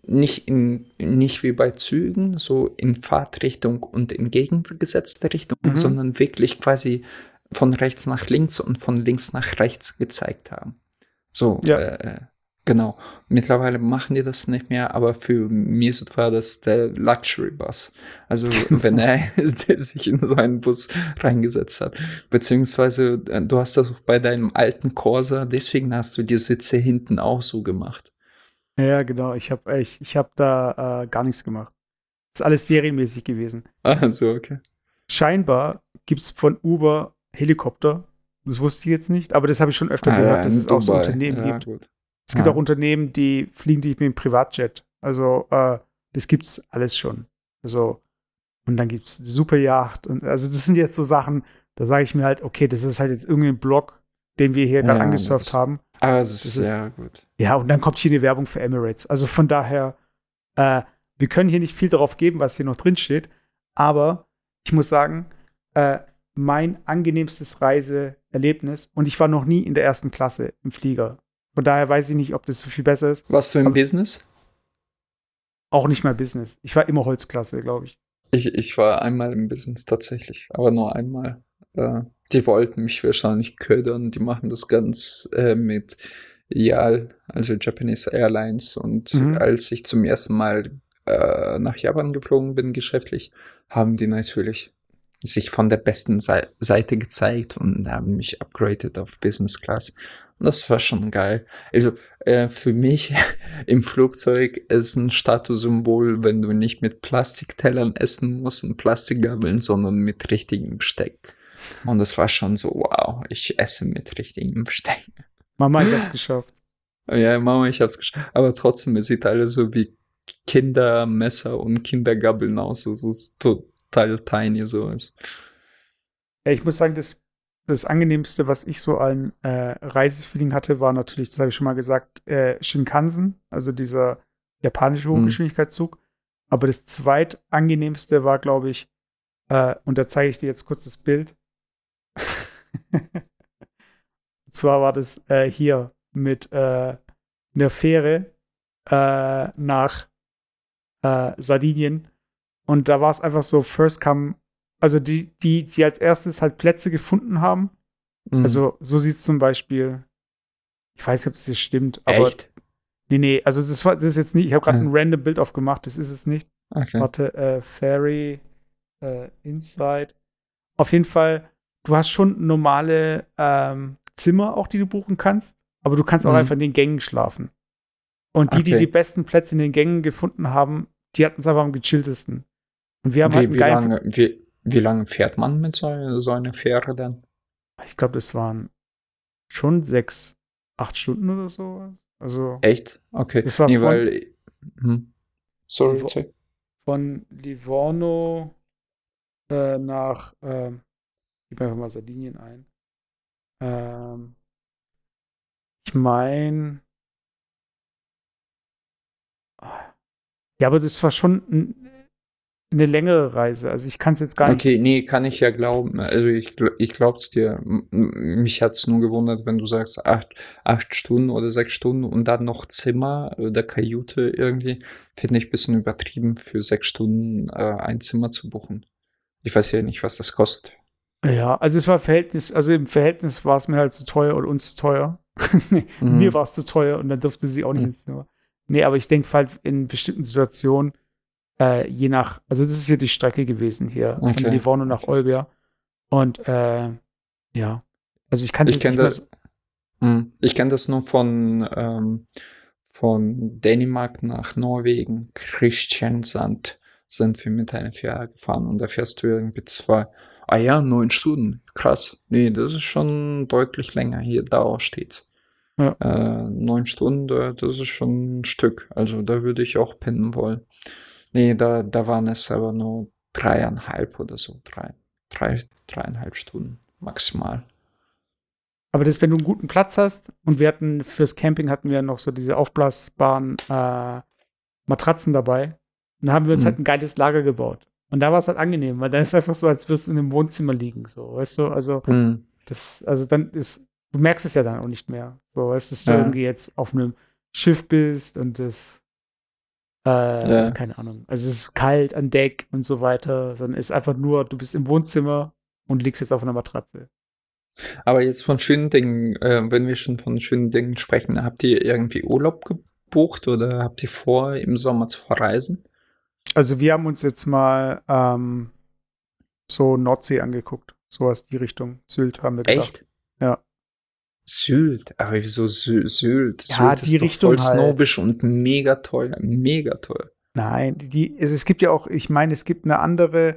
Speaker 3: nicht, in, nicht wie bei Zügen, so in Fahrtrichtung und in gegengesetzte Richtung, mhm. sondern wirklich quasi von rechts nach links und von links nach rechts gezeigt haben. So, ja. äh, genau. Mittlerweile machen die das nicht mehr, aber für mich war das der Luxury Bus. Also, wenn er sich in so einen Bus reingesetzt hat. Beziehungsweise, äh, du hast das bei deinem alten Corsa, deswegen hast du die Sitze hinten auch so gemacht.
Speaker 2: Ja, genau. Ich habe ich, ich hab da äh, gar nichts gemacht. Das ist alles serienmäßig gewesen.
Speaker 3: Ah, so, okay.
Speaker 2: Scheinbar gibt es von Uber Helikopter. Das wusste ich jetzt nicht, aber das habe ich schon öfter ah, gehört, dass es Dubai. auch so Unternehmen ja, gibt. Gut. Es gibt ja. auch Unternehmen, die fliegen dich mit dem Privatjet. Also, äh, das gibt's alles schon. Also, und dann gibt es Superjacht. Und also, das sind jetzt so Sachen, da sage ich mir halt, okay, das ist halt jetzt irgendein Blog, den wir hier ja, gerade angesurft haben.
Speaker 3: Aber es ist, ist ja gut.
Speaker 2: Ja, und dann kommt hier eine Werbung für Emirates. Also von daher, äh, wir können hier nicht viel darauf geben, was hier noch drin steht. Aber ich muss sagen, äh, mein angenehmstes Reiseerlebnis und ich war noch nie in der ersten Klasse im Flieger. Von daher weiß ich nicht, ob das so viel besser ist.
Speaker 3: Warst du im Aber Business?
Speaker 2: Auch nicht mal Business. Ich war immer Holzklasse, glaube ich.
Speaker 3: ich. Ich war einmal im Business tatsächlich, aber nur einmal. Äh, die wollten mich wahrscheinlich ködern. Die machen das ganz äh, mit YAL, also Japanese Airlines. Und mhm. als ich zum ersten Mal äh, nach Japan geflogen bin, geschäftlich, haben die natürlich sich von der besten Seite gezeigt und haben mich upgraded auf Business Class. Und das war schon geil. Also äh, für mich im Flugzeug ist ein Statussymbol, wenn du nicht mit Plastiktellern essen musst und Plastikgabeln, sondern mit richtigem Besteck. Und das war schon so, wow, ich esse mit richtigem Besteck.
Speaker 2: Mama, ich hab's geschafft.
Speaker 3: Ja, Mama, ich hab's geschafft. Aber trotzdem, es sieht alles so wie Kindermesser und Kindergabeln aus, so, so total tiny so ist.
Speaker 2: Ich muss sagen, das, das angenehmste, was ich so an äh, Reisefeeling hatte, war natürlich, das habe ich schon mal gesagt, äh, Shinkansen, also dieser japanische hm. Hochgeschwindigkeitszug. Mhm. Aber das zweitangenehmste war, glaube ich, äh, und da zeige ich dir jetzt kurz das Bild. Und zwar war das äh, hier mit äh, einer Fähre äh, nach äh, Sardinien. Und da war es einfach so, first come, also die, die, die als erstes halt Plätze gefunden haben. Mhm. Also so sieht es zum Beispiel, ich weiß nicht, ob das hier stimmt, aber. Echt? Nee, nee, also das, war, das ist jetzt nicht, ich habe gerade ein random Bild aufgemacht, das ist es nicht. Okay. Warte, äh, Ferry, äh, Inside. Auf jeden Fall du hast schon normale ähm, Zimmer auch, die du buchen kannst, aber du kannst auch mhm. einfach in den Gängen schlafen. Und die, okay. die die besten Plätze in den Gängen gefunden haben, die hatten es aber am gechilltesten. Und wir haben
Speaker 3: wie,
Speaker 2: halt
Speaker 3: wie, lange, wie, wie lange fährt man mit so, so einer Fähre dann?
Speaker 2: Ich glaube, das waren schon sechs, acht Stunden oder so. Also.
Speaker 3: Echt? Okay.
Speaker 2: Das war nee, von, weil. Hm. Sorry, Von Livorno äh, nach äh, Gib einfach mal Sardinien ein. Ähm, ich meine. Ja, aber das war schon eine längere Reise. Also ich kann es jetzt gar
Speaker 3: nicht. Okay, nee, kann ich ja glauben. Also ich, ich glaub's dir. Mich hat's nur gewundert, wenn du sagst, acht, acht Stunden oder sechs Stunden und dann noch Zimmer oder Kajüte irgendwie. Finde ich ein bisschen übertrieben, für sechs Stunden äh, ein Zimmer zu buchen. Ich weiß ja nicht, was das kostet.
Speaker 2: Ja, also es war Verhältnis, also im Verhältnis war es mir halt zu teuer oder uns zu teuer. nee, mhm. Mir war es zu teuer und dann durfte sie auch nicht mhm. ins Zimmer. Nee, aber ich denke halt in bestimmten Situationen, äh, je nach, also das ist hier die Strecke gewesen hier, okay. von Livorno nach Olbia. Und äh, ja, also ich kann
Speaker 3: ich kenne das, hm, ich kenne das nur von ähm, von Dänemark nach Norwegen, Christiansand sind wir mit einer Fähre gefahren und da fährst du irgendwie zwei Ah ja, neun Stunden. Krass. Nee, das ist schon deutlich länger. Hier Dauer steht's. Ja. Äh, neun Stunden, das ist schon ein Stück. Also da würde ich auch pennen wollen. Nee, da, da waren es aber nur dreieinhalb oder so. Drei. drei, dreieinhalb Stunden maximal.
Speaker 2: Aber das, wenn du einen guten Platz hast, und wir hatten fürs Camping hatten wir noch so diese aufblasbaren äh, Matratzen dabei. Und da haben wir uns mhm. halt ein geiles Lager gebaut. Und da war es halt angenehm, weil dann ist es einfach so, als würdest du in einem Wohnzimmer liegen, so, weißt du? Also, mhm. das, also dann ist, du merkst es ja dann auch nicht mehr. So, weißt du, dass du ja. irgendwie jetzt auf einem Schiff bist und das, äh, ja. keine Ahnung. Also es ist kalt an Deck und so weiter, sondern es ist einfach nur, du bist im Wohnzimmer und liegst jetzt auf einer Matratze.
Speaker 3: Aber jetzt von schönen Dingen, äh, wenn wir schon von schönen Dingen sprechen, habt ihr irgendwie Urlaub gebucht oder habt ihr vor, im Sommer zu verreisen?
Speaker 2: Also wir haben uns jetzt mal ähm, so Nordsee angeguckt. So aus die Richtung. Sylt haben wir gedacht. Echt? Ja.
Speaker 3: Sylt? Aber wieso Sy Sylt?
Speaker 2: Ja, Sylt die ist Richtung
Speaker 3: voll halt. snobisch und mega teuer. Mega teuer.
Speaker 2: Nein, die, es, es gibt ja auch, ich meine, es gibt eine andere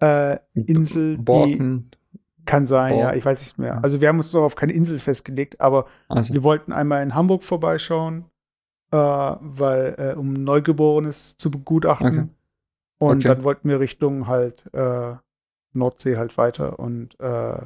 Speaker 2: äh, Insel,
Speaker 3: Borken.
Speaker 2: die kann sein, Borken. ja, ich weiß nicht mehr. Also wir haben uns noch auf keine Insel festgelegt, aber also. wir wollten einmal in Hamburg vorbeischauen äh, weil, äh, um Neugeborenes zu begutachten. Okay. Und okay. dann wollten wir Richtung halt äh, Nordsee halt weiter und äh,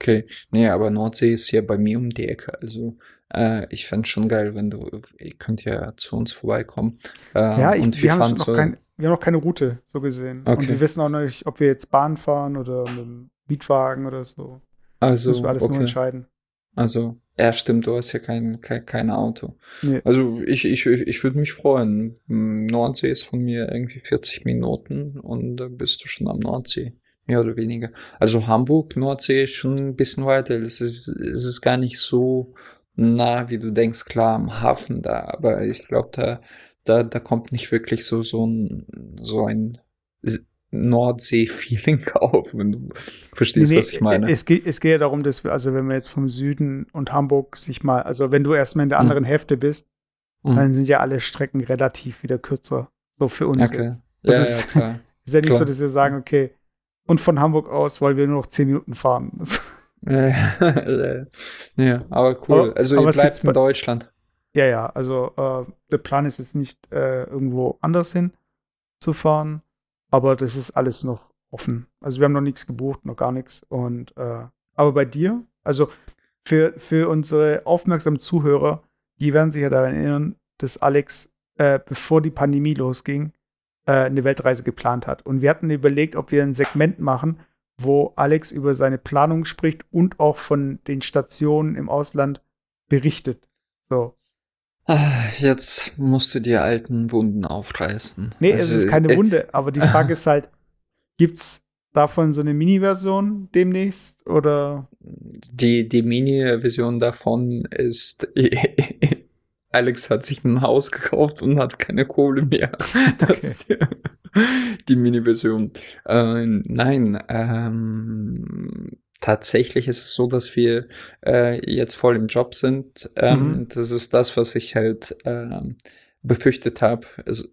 Speaker 3: Okay, nee, aber Nordsee ist ja bei mir um die Ecke. Also äh, ich fände schon geil, wenn du, ihr könnt ja zu uns vorbeikommen.
Speaker 2: Äh, ja, ich, wir, wir, haben noch kein, wir haben noch keine Route so gesehen. Okay. Und wir wissen auch nicht, ob wir jetzt Bahn fahren oder mit dem Mietwagen oder so.
Speaker 3: Also,
Speaker 2: das müssen wir alles okay. nur entscheiden.
Speaker 3: Also, ja, stimmt, du hast ja kein, kein, kein Auto. Nee. Also, ich, ich, ich würde mich freuen. Nordsee ist von mir irgendwie 40 Minuten und da bist du schon am Nordsee. Mehr oder weniger. Also, Hamburg, Nordsee ist schon ein bisschen weiter. Es ist, es ist gar nicht so nah, wie du denkst, klar, am Hafen da. Aber ich glaube, da, da, da kommt nicht wirklich so, so ein, so ein Nordsee-Feeling auf, wenn du verstehst, nee, was ich meine.
Speaker 2: Es geht, es geht ja darum, dass wir, also wenn wir jetzt vom Süden und Hamburg sich mal, also wenn du erstmal in der mhm. anderen mhm. Hälfte bist, mhm. dann sind ja alle Strecken relativ wieder kürzer. So für uns.
Speaker 3: Okay. Ja,
Speaker 2: ja, ist, klar. ist ja nicht klar. so, dass wir sagen, okay, und von Hamburg aus wollen wir nur noch zehn Minuten fahren.
Speaker 3: ja, aber cool. Aber, also ihr bleibt in Deutschland.
Speaker 2: Ja, ja, also äh, der Plan ist jetzt nicht äh, irgendwo anders hin zu fahren, aber das ist alles noch offen. Also wir haben noch nichts gebucht, noch gar nichts. Und äh, aber bei dir, also für, für unsere aufmerksamen Zuhörer, die werden sich ja daran erinnern, dass Alex, äh, bevor die Pandemie losging, äh, eine Weltreise geplant hat. Und wir hatten überlegt, ob wir ein Segment machen, wo Alex über seine Planung spricht und auch von den Stationen im Ausland berichtet. So.
Speaker 3: Ah, jetzt musst du die alten Wunden aufreißen.
Speaker 2: Nee, also, es ist keine äh, Wunde, aber die Frage ist halt, gibt's davon so eine Mini-Version demnächst oder?
Speaker 3: Die, die Mini-Version davon ist, Alex hat sich ein Haus gekauft und hat keine Kohle mehr. Das okay. die Mini-Version. Äh, nein, ähm, tatsächlich ist es so, dass wir äh, jetzt voll im Job sind. Ähm, mhm. Das ist das, was ich halt ähm, befürchtet habe. Also,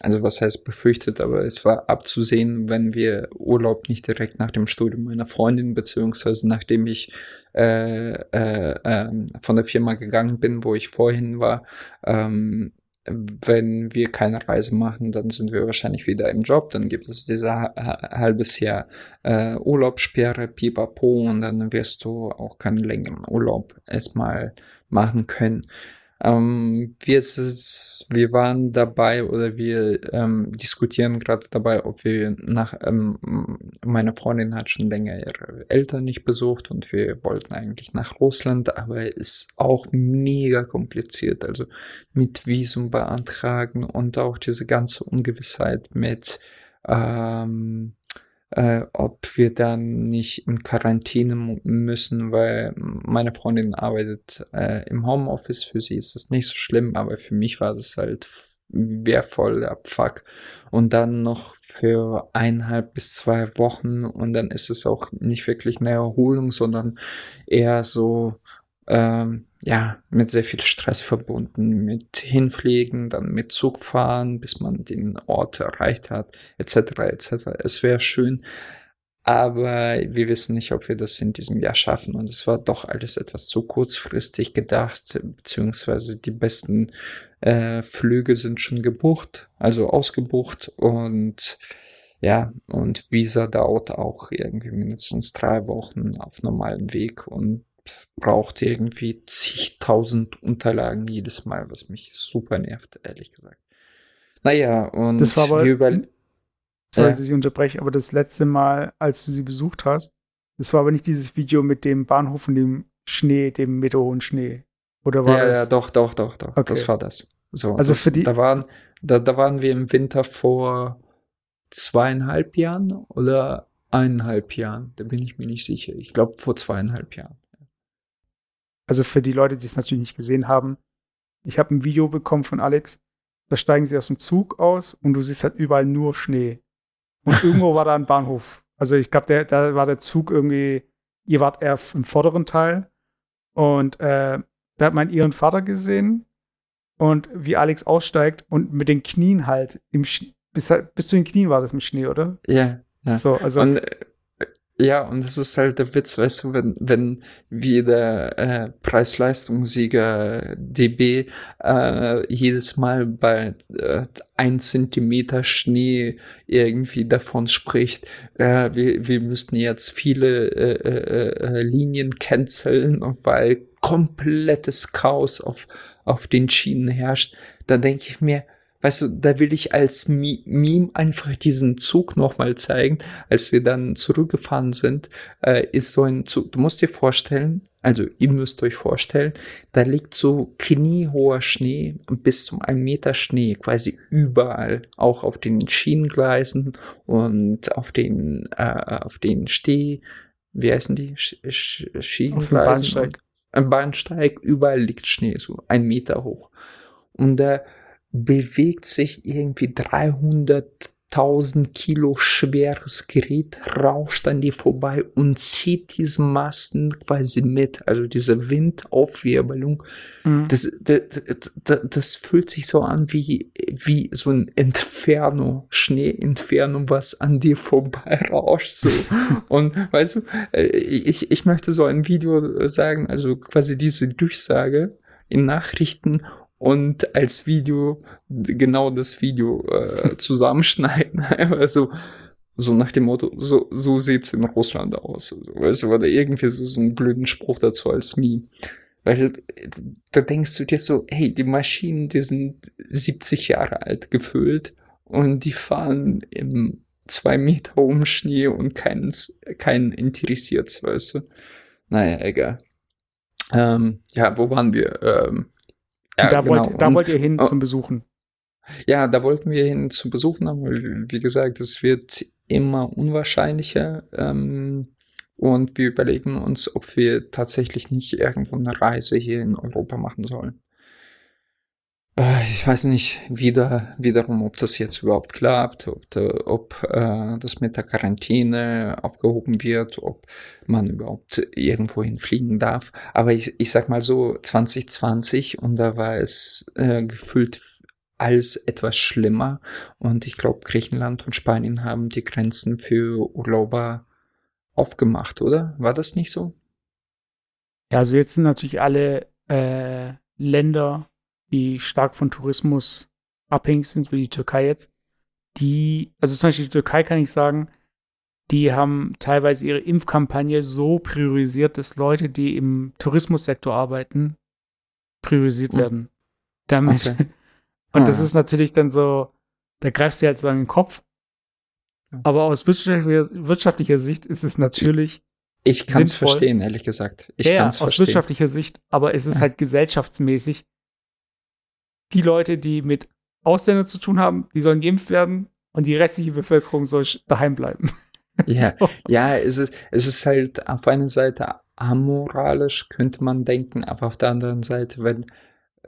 Speaker 3: also was heißt befürchtet, aber es war abzusehen, wenn wir Urlaub nicht direkt nach dem Studium meiner Freundin, beziehungsweise nachdem ich äh, äh, äh, von der Firma gegangen bin, wo ich vorhin war, ähm, wenn wir keine Reise machen, dann sind wir wahrscheinlich wieder im Job. Dann gibt es diese halbes Jahr äh, Urlaubssperre, pipapo, und dann wirst du auch keinen längeren Urlaub erstmal machen können. Ähm, wir, wir waren dabei oder wir ähm, diskutieren gerade dabei, ob wir nach, ähm, meine Freundin hat schon länger ihre Eltern nicht besucht und wir wollten eigentlich nach Russland, aber ist auch mega kompliziert, also mit Visum beantragen und auch diese ganze Ungewissheit mit, ähm, äh, ob wir dann nicht in Quarantäne müssen, weil meine Freundin arbeitet äh, im Homeoffice. Für sie ist das nicht so schlimm, aber für mich war das halt wertvoll, der Fuck. Und dann noch für eineinhalb bis zwei Wochen und dann ist es auch nicht wirklich eine Erholung, sondern eher so ähm, ja, mit sehr viel Stress verbunden, mit Hinfliegen, dann mit Zug fahren, bis man den Ort erreicht hat, etc. etc. Es wäre schön, aber wir wissen nicht, ob wir das in diesem Jahr schaffen. Und es war doch alles etwas zu kurzfristig gedacht, beziehungsweise die besten äh, Flüge sind schon gebucht, also ausgebucht und Ja, und Visa dauert auch irgendwie mindestens drei Wochen auf normalem Weg und braucht irgendwie zigtausend Unterlagen jedes Mal, was mich super nervt, ehrlich gesagt. Naja, und
Speaker 2: das war aber,
Speaker 3: wir über
Speaker 2: Sorry, dass ich unterbreche, aber das letzte Mal, als du sie besucht hast, das war aber nicht dieses Video mit dem Bahnhof und dem Schnee, dem meterhohen Schnee. Oder war
Speaker 3: ja,
Speaker 2: das?
Speaker 3: Ja, doch, doch, doch, doch.
Speaker 2: Okay.
Speaker 3: Das war das. So,
Speaker 2: also
Speaker 3: das,
Speaker 2: für die.
Speaker 3: Da waren, da, da waren wir im Winter vor zweieinhalb Jahren oder eineinhalb Jahren. Da bin ich mir nicht sicher. Ich glaube vor zweieinhalb Jahren.
Speaker 2: Also für die Leute, die es natürlich nicht gesehen haben, ich habe ein Video bekommen von Alex. Da steigen sie aus dem Zug aus und du siehst halt überall nur Schnee. Und irgendwo war da ein Bahnhof. Also ich glaube, da war der Zug irgendwie, ihr wart eher im vorderen Teil. Und äh, da hat man ihren Vater gesehen und wie Alex aussteigt und mit den Knien halt im Sch bis, bis zu den Knien war das mit Schnee, oder?
Speaker 3: Ja, ja.
Speaker 2: So, also
Speaker 3: und, äh, ja, und das ist halt der Witz, weißt du, wenn, wenn wie der äh, Preis-Leistungssieger DB äh, jedes Mal bei äh, ein Zentimeter Schnee irgendwie davon spricht, äh, wir, wir müssten jetzt viele äh, äh, Linien canceln, weil komplettes Chaos auf, auf den Schienen herrscht, dann denke ich mir, weißt du, da will ich als Meme einfach diesen Zug nochmal zeigen. Als wir dann zurückgefahren sind, äh, ist so ein Zug, du musst dir vorstellen, also ihr müsst euch vorstellen, da liegt so kniehoher Schnee, bis zum einen Meter Schnee, quasi überall, auch auf den Schienengleisen und auf den, äh, auf den Steh, wie heißen die? Sch Sch Schienengleisen.
Speaker 2: Bahnsteig.
Speaker 3: Ein Bahnsteig, überall liegt Schnee, so ein Meter hoch. Und da äh, bewegt sich irgendwie 300.000 Kilo schweres Gerät, rauscht an die vorbei und zieht diesen Masten quasi mit. Also diese Windaufwirbelung. Mhm. Das, das, das, das, fühlt sich so an wie, wie so ein Inferno, Schnee-Inferno, was an dir vorbei rauscht. So. und weißt du, äh, ich, ich möchte so ein Video sagen, also quasi diese Durchsage in Nachrichten und als Video genau das Video äh, zusammenschneiden. also so nach dem Motto, so, so sieht's in Russland aus. Also, weißt du, oder irgendwie so, so einen blöden Spruch dazu als Meme. Weil da denkst du dir so, hey, die Maschinen, die sind 70 Jahre alt gefüllt und die fahren im zwei Meter um Schnee und keinen, keinen interessiert's, weißt du. Naja, egal. Ähm, ja, wo waren wir? Ähm,
Speaker 2: ja, da, genau. wollt, da wollt ihr hin und, zum Besuchen.
Speaker 3: Ja, da wollten wir hin zum Besuchen, aber wie gesagt, es wird immer unwahrscheinlicher. Ähm, und wir überlegen uns, ob wir tatsächlich nicht irgendwo eine Reise hier in Europa machen sollen. Äh, ich weiß nicht wieder, wiederum, ob das jetzt überhaupt klappt, ob, ob äh, das mit der Quarantäne aufgehoben wird, ob man überhaupt irgendwo hinfliegen darf. Aber ich, ich sag mal so 2020 und da war es äh, gefühlt alles etwas schlimmer. Und ich glaube, Griechenland und Spanien haben die Grenzen für Urlauber aufgemacht, oder? War das nicht so?
Speaker 2: Ja, also jetzt sind natürlich alle äh, Länder die stark von Tourismus abhängig sind, wie die Türkei jetzt, die, also zum Beispiel die Türkei kann ich sagen, die haben teilweise ihre Impfkampagne so priorisiert, dass Leute, die im Tourismussektor arbeiten, priorisiert mhm. werden. Damit. Okay. Und ah. das ist natürlich dann so, da greifst du halt so an den Kopf. Aber aus wirtschaftlicher, wirtschaftlicher Sicht ist es natürlich.
Speaker 3: Ich kann es verstehen, ehrlich gesagt. Ich
Speaker 2: ja, aus verstehen. wirtschaftlicher Sicht, aber es ist ja. halt gesellschaftsmäßig die Leute, die mit Ausländern zu tun haben, die sollen geimpft werden und die restliche Bevölkerung soll daheim bleiben.
Speaker 3: Ja, so. ja, es ist, es ist halt auf einer Seite amoralisch, könnte man denken, aber auf der anderen Seite, wenn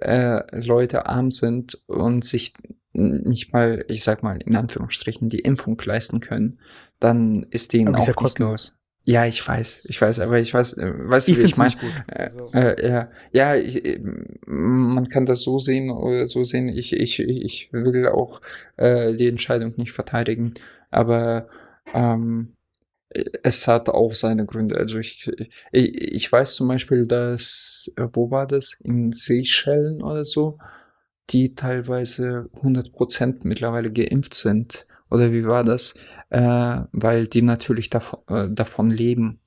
Speaker 3: äh, Leute arm sind und sich nicht mal, ich sag mal, in Anführungsstrichen die Impfung leisten können, dann ist denen aber auch
Speaker 2: ja kostenlos.
Speaker 3: Ja, ich weiß, ich weiß, aber ich weiß, äh, weißt du,
Speaker 2: ich
Speaker 3: wie ich meine?
Speaker 2: Äh,
Speaker 3: also. äh, ja, ja, ich, äh, man kann das so sehen oder so sehen. Ich, ich, ich will auch äh, die Entscheidung nicht verteidigen, aber ähm, es hat auch seine Gründe. Also ich, ich, ich weiß zum Beispiel, dass, wo war das? In Seychellen oder so, die teilweise 100% mittlerweile geimpft sind Oder wie war das? Äh, weil die natürlich davon, äh, davon leben.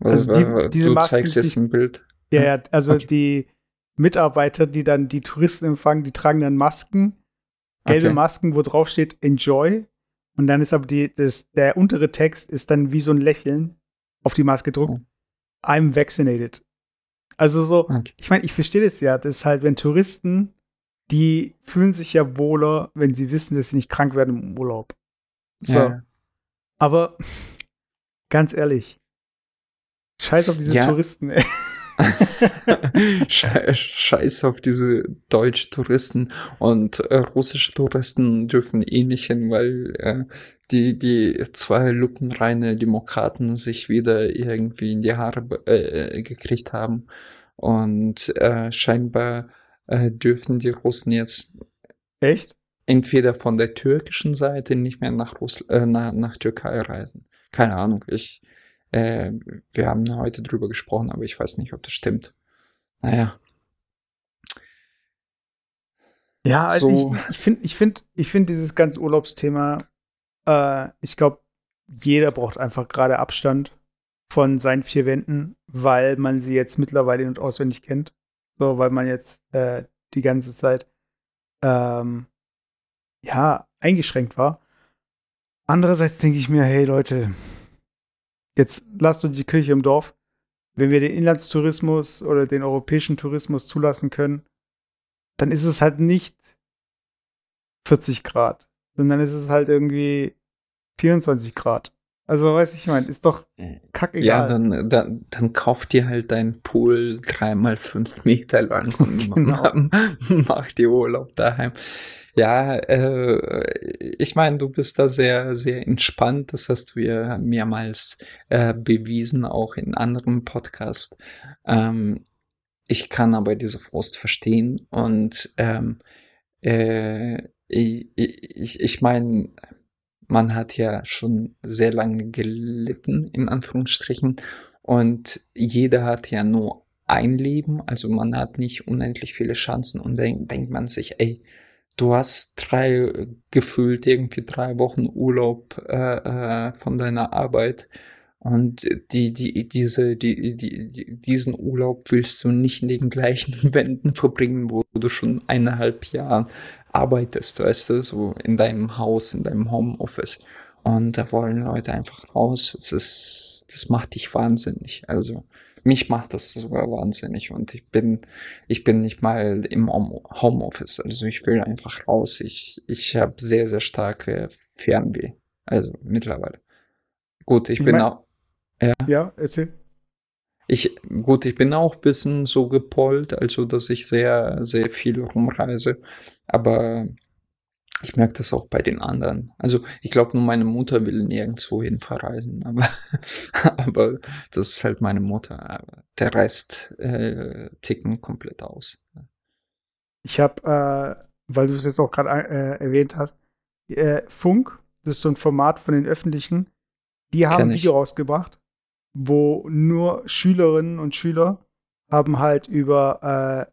Speaker 2: Also die, diese
Speaker 3: du
Speaker 2: Masken,
Speaker 3: zeigst jetzt ein Bild.
Speaker 2: Ja, ja, also
Speaker 3: Okay.
Speaker 2: die Mitarbeiter, die dann die Touristen empfangen, die tragen dann Masken, gelbe
Speaker 3: Okay.
Speaker 2: Masken, wo drauf steht Enjoy. Und dann ist aber die, das, der untere Text ist dann wie so ein Lächeln auf die Maske gedruckt.
Speaker 3: Oh.
Speaker 2: I'm vaccinated. Also so,
Speaker 3: Okay.
Speaker 2: ich meine, ich verstehe das ja. Das ist halt, wenn Touristen, die fühlen sich ja wohler, wenn sie wissen, dass sie nicht krank werden im Urlaub. So.
Speaker 3: Ja.
Speaker 2: Aber ganz ehrlich, scheiß auf diese
Speaker 3: Ja.
Speaker 2: Touristen, ey.
Speaker 3: Sche- Scheiß auf diese deutsche Touristen und äh, russische Touristen dürfen eh nicht hin, weil äh, die, die zwei lupenreine Demokraten sich wieder irgendwie in die Haare äh, gekriegt haben. Und äh, scheinbar äh, dürfen die Russen jetzt
Speaker 2: Echt?
Speaker 3: entweder von der türkischen Seite nicht mehr nach, Russ äh, nach, nach Türkei reisen. Keine Ahnung, ich, äh, wir haben heute drüber gesprochen, aber ich weiß nicht, ob das stimmt. Naja,
Speaker 2: Ja, also
Speaker 3: So.
Speaker 2: ich, ich finde, ich finde, ich finde dieses ganze Urlaubsthema, äh, ich glaube, jeder braucht einfach gerade Abstand von seinen vier Wänden, weil man sie jetzt mittlerweile in- und auswendig kennt. So, weil man jetzt äh, die ganze Zeit ähm, ja eingeschränkt war. Andererseits denke ich mir, hey Leute, jetzt lasst uns die Kirche im Dorf. Wenn wir den Inlandstourismus oder den europäischen Tourismus zulassen können, dann ist es halt nicht 40 Grad, sondern ist es halt irgendwie 24 Grad. Also, weiß ich, meine, ist doch kackegal.
Speaker 3: ja, dann, dann, dann kauft ihr halt deinen Pool dreimal fünf Meter lang und
Speaker 2: Genau.
Speaker 3: macht ihr Urlaub daheim. Ja, äh, ich meine, du bist da sehr, sehr entspannt. Das hast du ja mehrmals äh, bewiesen, auch in anderen Podcasts. Ähm, ich kann aber diese Frust verstehen und ähm, äh, ich, ich, ich meine, man hat ja schon sehr lange gelitten, in Anführungsstrichen, und jeder hat ja nur ein Leben, also man hat nicht unendlich viele Chancen. Und dann denkt man sich, ey, du hast drei, gefühlt irgendwie drei Wochen Urlaub äh, äh, von deiner Arbeit und die, die, diese, die, die, die, diesen Urlaub willst du nicht in den gleichen Wänden verbringen, wo du schon eineinhalb Jahre arbeitest, weißt du, so in deinem Haus, in deinem Homeoffice. Und da wollen Leute einfach raus. Das ist, das macht dich wahnsinnig. Also, mich macht das sogar wahnsinnig und ich bin, ich bin nicht mal im Home- Homeoffice. Also ich will einfach raus. Ich, ich habe sehr, sehr starke Fernweh. Also mittlerweile. Gut, ich bin auch,
Speaker 2: Ja, erzähl.
Speaker 3: ich, gut, ich bin auch ein bisschen so gepollt, also dass ich sehr, sehr viel rumreise. Aber ich merke das auch bei den anderen. Also ich glaube, nur meine Mutter will nirgendwo hin verreisen. Aber, aber das ist halt meine Mutter. Der Rest äh, ticken komplett aus.
Speaker 2: Ich habe, äh, weil du es jetzt auch gerade äh, erwähnt hast, äh, Funk, das ist so ein Format von den Öffentlichen, die haben ein. Video rausgebracht, wo nur Schülerinnen und Schüler haben halt über äh,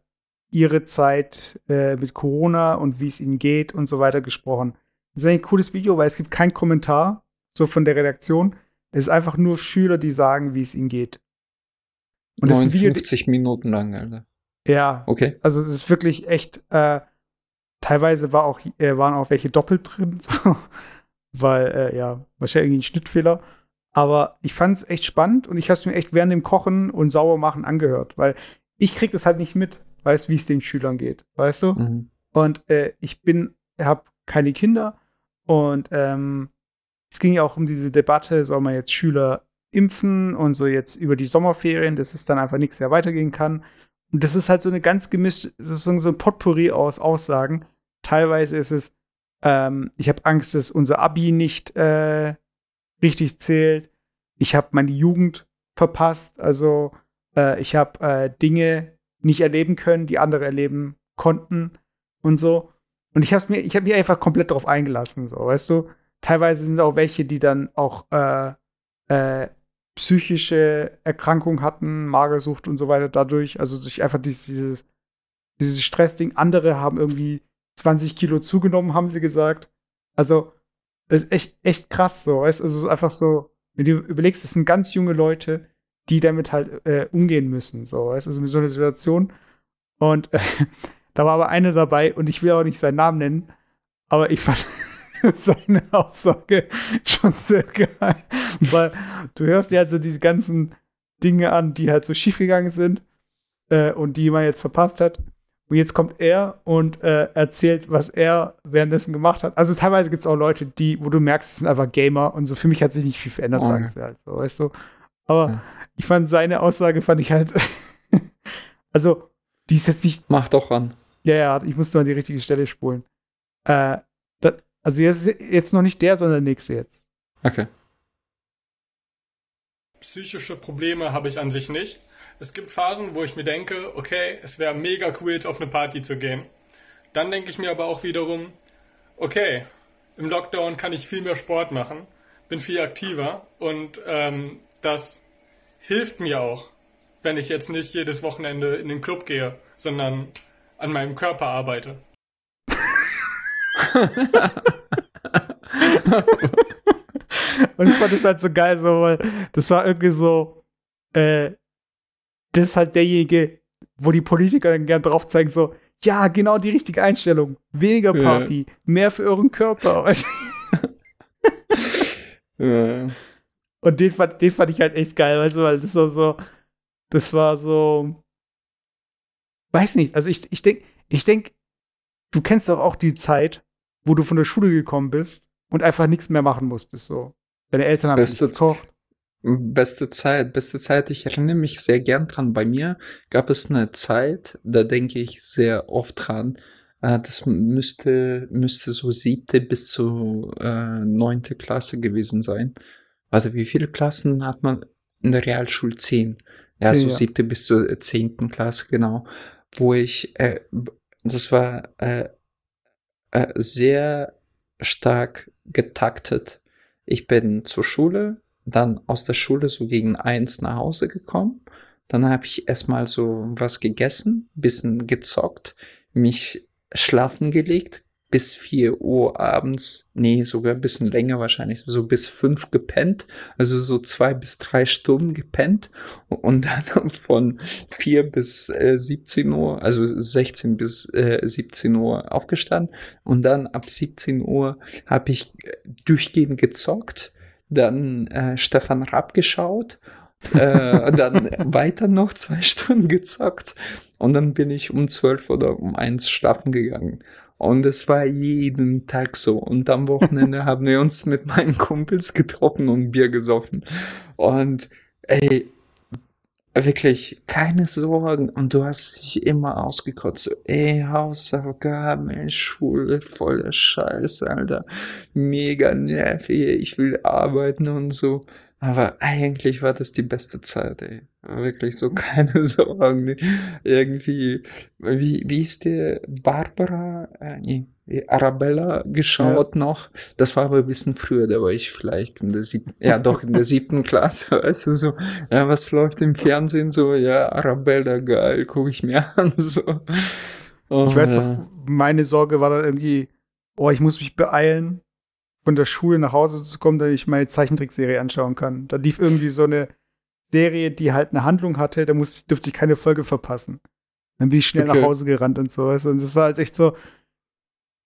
Speaker 2: ihre Zeit äh, mit Corona und wie es ihnen geht und so weiter gesprochen. Das ist ein cooles Video, weil es gibt keinen Kommentar, so von der Redaktion. Es ist einfach nur Schüler, die sagen, wie es ihnen geht. Und das ist ein Video,
Speaker 3: 59 Minuten lang, Alter.
Speaker 2: ja,
Speaker 3: Okay.
Speaker 2: also es ist wirklich echt, äh, teilweise war auch, äh, waren auch welche doppelt drin, so, weil, äh, ja, wahrscheinlich irgendwie ein Schnittfehler. Aber ich fand es echt spannend und ich habe es mir echt während dem Kochen und Saubermachen angehört, weil ich krieg das halt nicht mit, weißt wie es den Schülern geht, weißt du?
Speaker 3: Mhm.
Speaker 2: Und äh, ich bin, habe keine Kinder und ähm, es ging ja auch um diese Debatte, soll man jetzt Schüler impfen und so jetzt über die Sommerferien, dass es dann einfach nichts mehr weitergehen kann. Und das ist halt so eine ganz gemischt, das ist so so ein Potpourri aus Aussagen. Teilweise ist es, ähm, ich habe Angst, dass unser Abi nicht äh, richtig zählt. Ich habe meine Jugend verpasst. Also äh, ich habe äh, Dinge nicht erleben können, die andere erleben konnten und so. Und ich habe mir, ich habe mich einfach komplett darauf eingelassen, so, weißt du. Teilweise sind auch welche, die dann auch äh, äh, psychische Erkrankungen hatten, Magersucht und so weiter dadurch, also durch einfach dieses, dieses, dieses Stressding. Andere haben irgendwie 20 Kilo zugenommen, haben sie gesagt. Also, das ist echt, echt krass so. Weißt? Also, es ist einfach so, wenn du überlegst, das sind ganz junge Leute, die damit halt äh, umgehen müssen. So, weißt? Also, mit so einer Situation. Und äh, da war aber einer dabei, und ich will auch nicht seinen Namen nennen, aber ich fand seine Aussage schon sehr geil. Weil du hörst dir halt so diese ganzen Dinge an, die halt so schiefgegangen sind äh, und die man jetzt verpasst hat. Und jetzt kommt er und äh, erzählt, was er währenddessen gemacht hat. Also teilweise gibt es auch Leute, die, wo du merkst, es sind einfach Gamer und so. Für mich hat sich nicht viel verändert, oh. sagst du halt so, weißt du. Aber ja. ich fand seine Aussage, fand ich halt, also, die ist jetzt nicht.
Speaker 3: Mach doch ran.
Speaker 2: Ja, ja, ich muss nur an die richtige Stelle spulen. Äh, das, also jetzt, jetzt noch nicht der, sondern der nächste jetzt.
Speaker 3: Okay.
Speaker 1: Psychische Probleme habe ich an sich nicht. Es gibt Phasen, wo ich mir denke, okay, es wäre mega cool, jetzt auf eine Party zu gehen. Dann denke ich mir aber auch wiederum, okay, im Lockdown kann ich viel mehr Sport machen, bin viel aktiver und ähm, das hilft mir auch, wenn ich jetzt nicht jedes Wochenende in den Club gehe, sondern an meinem Körper arbeite.
Speaker 2: und ich fand es halt so geil, so, weil das war irgendwie so, äh, das ist halt derjenige, wo die Politiker dann gern drauf zeigen, so, ja, genau die richtige Einstellung. Weniger Party, ja. mehr für euren Körper. ja. Und den fand, den fand ich halt echt geil, weißt du, weil das war so, das war so, weiß nicht, also ich, ich denke, ich denk, du kennst doch auch die Zeit, wo du von der Schule gekommen bist und einfach nichts mehr machen musstest, so. Deine Eltern haben
Speaker 3: Beste gekocht. Beste Zeit, beste Zeit. Ich erinnere mich sehr gern dran. Bei mir gab es eine Zeit, da denke ich sehr oft dran. Äh, das müsste, müsste so siebte bis zu äh, neunte Klasse gewesen sein. Also wie viele Klassen hat man in der Realschule? Zehn. Ja, Zehn, so ja. siebte bis zur zehnten Klasse, genau. Wo ich, äh, das war äh, äh, sehr stark getaktet. Ich bin zur Schule, dann aus der Schule so gegen eins nach Hause gekommen. Dann habe ich erstmal so was gegessen, bisschen gezockt, mich schlafen gelegt, bis 4 Uhr abends, nee, sogar ein bisschen länger wahrscheinlich, so bis 5 gepennt, also so zwei bis drei Stunden gepennt. Und dann von 4 bis äh, 17 Uhr, also 16 bis äh, 17 Uhr aufgestanden. Und dann ab 17 Uhr habe ich durchgehend gezockt, dann äh, Stefan Rapp geschaut, äh, dann weiter noch zwei Stunden gezockt und dann bin ich um 12 oder um 1 schlafen gegangen. Und es war jeden Tag so. Und am Wochenende haben wir uns mit meinen Kumpels getroffen und Bier gesoffen. Und ey, wirklich keine Sorgen. Und du hast dich immer ausgekotzt. So, ey, Hausaufgaben, Schule, voller Scheiß, Alter. Mega nervig. Ich will arbeiten und so. Aber eigentlich war das die beste Zeit, ey. Wirklich so keine Sorgen. Irgendwie, wie, wie ist der Barbara, äh, nee, Arabella geschaut ja. noch. Das war aber ein bisschen früher, da war ich vielleicht in der siebten, ja doch in der siebten Klasse, weißt du, so, ja, was läuft im Fernsehen so, ja, Arabella, geil, gucke ich mir an, so.
Speaker 2: Oh, ich weiß doch, meine Sorge war dann irgendwie, oh, ich muss mich beeilen, von der Schule nach Hause zu kommen, damit ich meine Zeichentrickserie anschauen kann. Da lief irgendwie so eine Serie, die halt eine Handlung hatte, da musste, dürfte ich keine Folge verpassen. Dann bin ich schnell okay. nach Hause gerannt und so. Und es war halt echt so,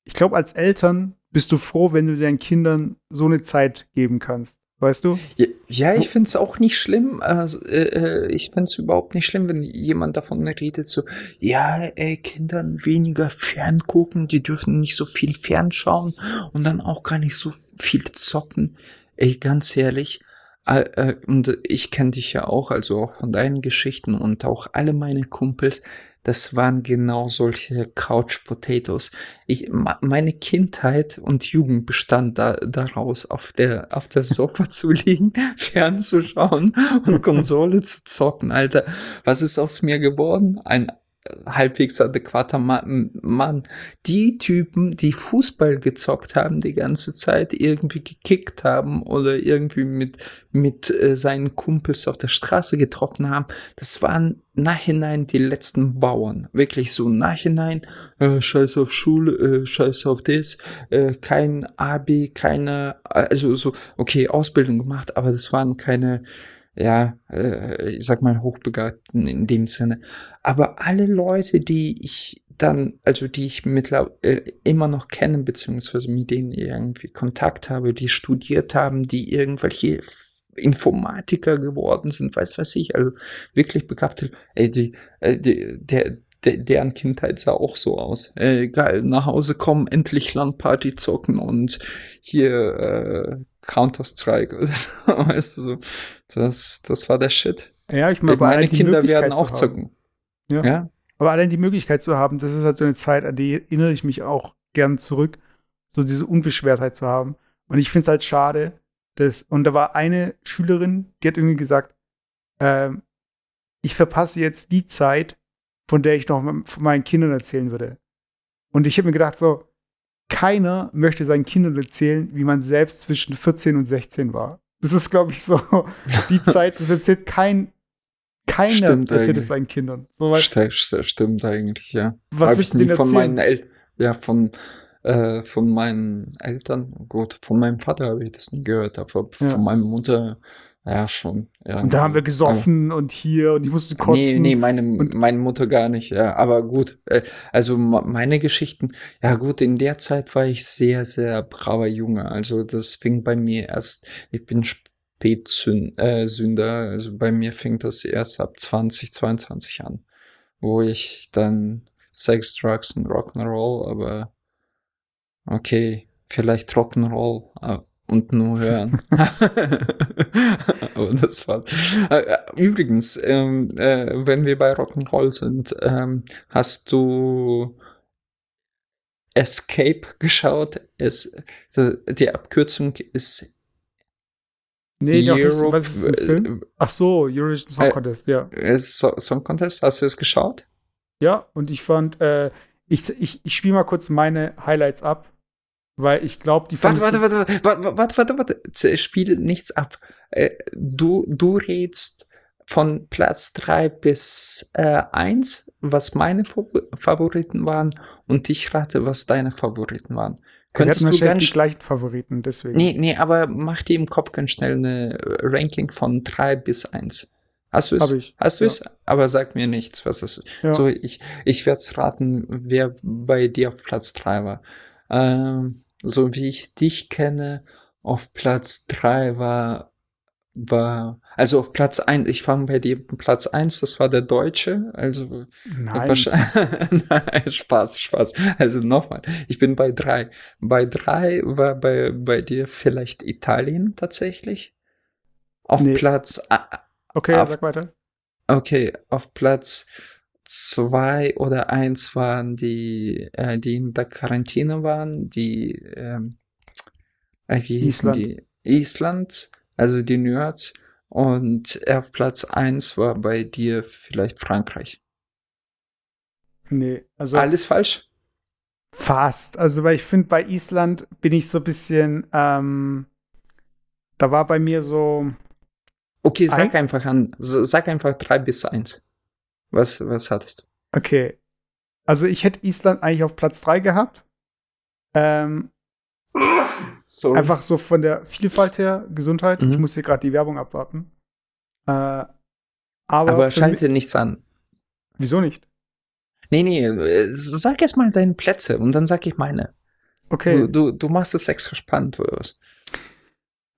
Speaker 2: ich glaube, als Eltern bist du froh, wenn du deinen Kindern so eine Zeit geben kannst. Weißt du?
Speaker 3: Ja, ich finde es auch nicht schlimm. Also, äh, ich finde es überhaupt nicht schlimm, wenn jemand davon redet, so, ja, ey, Kindern weniger ferngucken, die dürfen nicht so viel fernschauen und dann auch gar nicht so viel zocken. Ey, ganz ehrlich, äh, äh, und ich kenne dich ja auch, also auch von deinen Geschichten und auch alle meine Kumpels, das waren genau solche Couch Potatoes. Ich, meine Kindheit und Jugend bestand da, daraus, auf der, auf der Sofa zu liegen, fernzuschauen und Konsole zu zocken, Alter. Was ist aus mir geworden? Ein halbwegs adäquater Mann. Die Typen, die Fußball gezockt haben die ganze Zeit, irgendwie gekickt haben oder irgendwie mit, mit äh, seinen Kumpels auf der Straße getroffen haben, das waren nachhinein die letzten Bauern. Wirklich so nachhinein, äh, scheiß auf Schule, äh, scheiß auf das, äh, kein Abi, keine, also so, okay, Ausbildung gemacht, aber das waren keine, ja, äh, ich sag mal, Hochbegabten in dem Sinne. Aber alle Leute, die ich dann, also die ich mittlerweile äh, immer noch kenne, beziehungsweise mit denen irgendwie Kontakt habe, die studiert haben, die irgendwelche Informatiker geworden sind, weiß was ich, also wirklich begabte, ey, die, äh, die, der, deren Kindheit sah auch so aus. Äh, geil, nach Hause kommen, endlich Landparty zocken und hier äh, Counter-Strike oder so, weißt du so. Das, das war der Shit.
Speaker 2: Ja, ich meine,
Speaker 3: meine Kinder werden auch zocken.
Speaker 2: Ja. ja. Aber allein die Möglichkeit zu haben, das ist halt so eine Zeit, an die erinnere ich mich auch gern zurück, so diese Unbeschwertheit zu haben. Und ich finde es halt schade, dass, und da war eine Schülerin, die hat irgendwie gesagt, ähm, ich verpasse jetzt die Zeit, von der ich noch von meinen Kindern erzählen würde. Und ich habe mir gedacht, so, keiner möchte seinen Kindern erzählen, wie man selbst zwischen 14 und 16 war. Das ist, glaube ich, so die Zeit, das erzählt kein, keiner
Speaker 3: stimmt
Speaker 2: erzählt es seinen Kindern. So,
Speaker 3: St stimmt eigentlich, ja.
Speaker 2: Was
Speaker 3: Hab
Speaker 2: willst denn
Speaker 3: von meinen Eltern, ja, von, äh, von meinen Eltern, gut, von meinem Vater habe ich das nie gehört, aber
Speaker 2: Ja.
Speaker 3: von meiner Mutter, ja, schon.
Speaker 2: Und da haben wir
Speaker 3: irgendwie.
Speaker 2: gesoffen und hier und ich musste
Speaker 3: Aber,
Speaker 2: kotzen.
Speaker 3: nee, nee, meine, meine Mutter gar nicht, ja. Aber gut, äh, also meine Geschichten, ja gut, in der Zeit war ich sehr, sehr braver Junge. Also das fing bei mir erst, ich bin Spätsünder, äh, Sünder, also bei mir fing das erst ab 20, 22 an, wo ich dann Sex, Drugs und Rock'n'Roll, aber okay, vielleicht Rock'n'Roll äh, und nur hören. aber das war. Äh, äh, übrigens, ähm, äh, wenn wir bei Rock'n'Roll sind, ähm, hast du Escape geschaut? Es, die, die Abkürzung ist
Speaker 2: nee, doch.
Speaker 3: Europe-
Speaker 2: Was ist ein Film? Ach so, Eurovision Song
Speaker 3: Äh,
Speaker 2: Contest, ja.
Speaker 3: äh, So- Song Contest. Hast du es geschaut?
Speaker 2: Ja, und ich fand, äh, ich, ich, ich spiele mal kurz meine Highlights ab, weil ich glaube, die
Speaker 3: Warte, warte, warte, warte, warte, warte, warte. Spiel nichts ab. Äh, Du, du redst von Platz 3 bis äh, 1, was meine Fav- Favoriten waren, und ich rate, was deine Favoriten waren. Könntest du ganz
Speaker 2: die gleichen Favoriten, deswegen.
Speaker 3: Nee, nee, aber mach dir im Kopf ganz schnell eine äh, Ranking von 3 bis 1. Hast du es?
Speaker 2: Hab ich,
Speaker 3: Hast du
Speaker 2: ja.
Speaker 3: es? Aber sag mir nichts, was es ist.
Speaker 2: Ja.
Speaker 3: So, ich, ich werde raten, wer bei dir auf Platz 3 war. Ähm, so wie ich dich kenne, auf Platz 3 war, war, also auf Platz 1, ich fange bei dir Platz 1, das war der Deutsche, also
Speaker 2: Nein.
Speaker 3: Nein, Spaß, Spaß. Also nochmal, ich bin bei drei. Bei drei war bei, bei dir vielleicht Italien tatsächlich. Auf
Speaker 2: Nee.
Speaker 3: Platz,
Speaker 2: Okay,
Speaker 3: auf-
Speaker 2: sag weiter.
Speaker 3: okay, auf Platz zwei oder eins waren die, äh, die in der Quarantäne waren, die, ähm, äh, wie hießen
Speaker 2: Island.
Speaker 3: die? Island, also die Nerds. Und auf Platz eins war bei dir vielleicht Frankreich.
Speaker 2: Nee, also
Speaker 3: Alles falsch?
Speaker 2: fast. Also, weil ich finde, bei Island bin ich so ein bisschen, ähm, da war bei mir so,
Speaker 3: Okay, sag
Speaker 2: Ein-
Speaker 3: einfach an, sag einfach 3 bis 1. Was, was hattest du?
Speaker 2: okay. Also, ich hätte Island eigentlich auf Platz 3 gehabt. Ähm,
Speaker 3: So.
Speaker 2: Einfach so von der Vielfalt her, Gesundheit.
Speaker 3: Mhm.
Speaker 2: Ich muss hier gerade die Werbung abwarten. Äh, aber
Speaker 3: Aber schalte nichts an.
Speaker 2: Wieso nicht?
Speaker 3: Nee, nee, äh, sag erst mal deine Plätze und dann sag ich meine.
Speaker 2: Okay,
Speaker 3: Du, du, du machst es extra spannend oder was?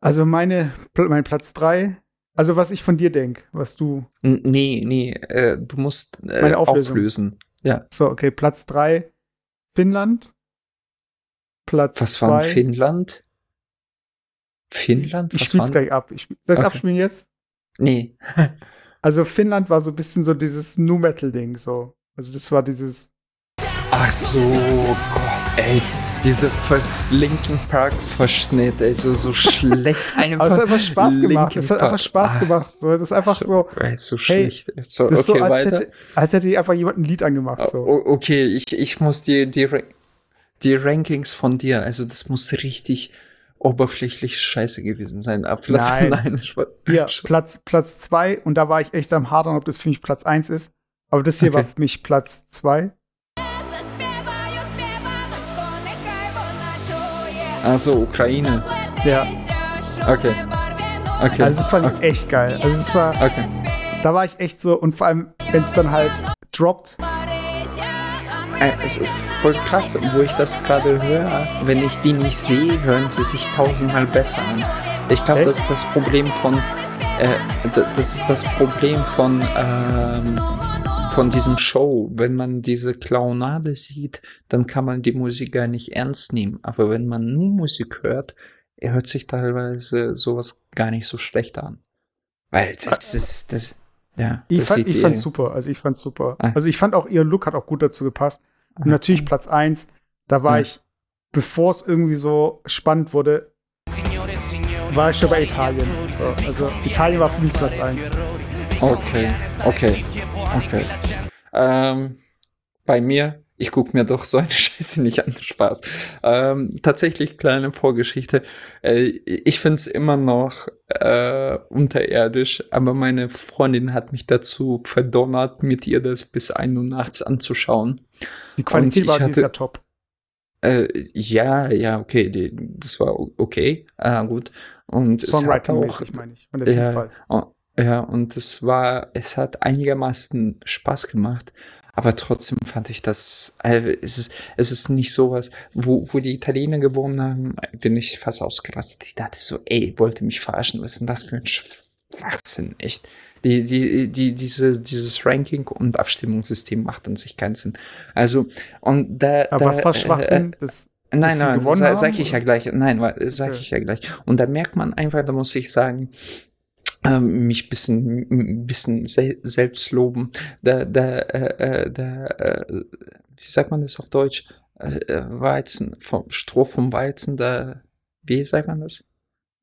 Speaker 2: also meine, mein Platz 3, also was ich von dir denke, was du,
Speaker 3: N nee, nee, äh, du musst äh,
Speaker 2: Meine Auflösung.
Speaker 3: auflösen. Ja.
Speaker 2: so, okay, Platz 3, Finnland. Platz
Speaker 3: Was war
Speaker 2: 2,
Speaker 3: Finnland? Finnland?
Speaker 2: ich
Speaker 3: Was
Speaker 2: spiel's
Speaker 3: war?
Speaker 2: gleich ab. Ich, soll ich
Speaker 3: Okay.
Speaker 2: abspielen jetzt?
Speaker 3: Nee.
Speaker 2: Also Finnland war so ein bisschen so dieses Nu Metal Ding so. Also das war dieses
Speaker 3: Ach so, Gott, ey. Diese Linkin Park Verschnitt, also so schlecht
Speaker 2: einfach. Aber es hat einfach Spaß gemacht. Es hat einfach Spaß gemacht. So, das ist einfach so. So,
Speaker 3: so schlecht. Hey, so,
Speaker 2: okay, so, als weiter. Hätte, als hätte einfach jemand ein Lied angemacht. So.
Speaker 3: Okay, ich, ich muss dir die, die Rankings von dir, also das muss richtig oberflächlich scheiße gewesen sein.
Speaker 2: Ab Platz, nein, nein ja, Platz, Platz zwei und da war ich echt am Hadern, ob das für mich Platz eins ist. Aber das hier okay. war für mich Platz zwei.
Speaker 3: Also Ukraine.
Speaker 2: Ja.
Speaker 3: Okay.
Speaker 2: Okay. Also das fand ich okay. echt geil. Also es war. Okay. Da war ich echt so, und vor allem, wenn es dann halt droppt.
Speaker 3: Äh, es ist voll krass, wo ich das gerade höre. Wenn ich die nicht sehe, hören sie sich tausendmal besser an. Ich glaube, das ist das Problem von. Äh, das ist das Problem von. Ähm, von diesem Show. Wenn man diese Clownade sieht, dann kann man die Musik gar nicht ernst nehmen. Aber wenn man nur Musik hört, hört sich teilweise sowas gar nicht so schlecht an. Weil das ist das. Ja,
Speaker 2: ich, das fand, ich fand's super. Also ich fand's super. Ah. Also ich fand auch ihr Look hat auch gut dazu gepasst. Und natürlich Platz 1, da war ja. ich, bevor es irgendwie so spannend wurde, war ich schon bei Italien. So, also Italien war für mich Platz 1.
Speaker 3: Okay, okay, okay. Ähm, bei mir, ich gucke mir doch so eine Scheiße nicht an, Spaß. Ähm, tatsächlich kleine Vorgeschichte. Äh, ich finde es immer noch äh, unterirdisch, aber meine Freundin hat mich dazu verdonnert, mit ihr das bis 1 Uhr nachts anzuschauen.
Speaker 2: Die Qualität war hatte, top.
Speaker 3: Äh, ja, ja, okay, die, das war okay, äh, gut. Und
Speaker 2: Songwriting-mäßig meine ich, von der
Speaker 3: ja, Fall. Ja, und es war, es hat einigermaßen Spaß gemacht. Aber trotzdem fand ich das, äh, es ist, es ist nicht sowas, wo, wo die Italiener gewonnen haben, bin ich fast ausgerastet. Ich dachte so, ey, wollte mich verarschen, was ist denn das für ein Schwachsinn, echt. Die, die, die, diese, dieses Ranking und Abstimmungssystem macht an sich keinen Sinn. Also, und da.
Speaker 2: Aber
Speaker 3: da,
Speaker 2: was war Schwachsinn? Äh, das,
Speaker 3: nein, nein, das sag, ich ja gleich. Nein, sag okay. ich ja gleich. Und da merkt man einfach, da muss ich sagen, mich bisschen, bisschen se selbst loben. Da, da, äh, äh, da, äh, wie sagt man das auf Deutsch? Äh, äh, Weizen, vom Stroh vom Weizen, da, wie sagt man das?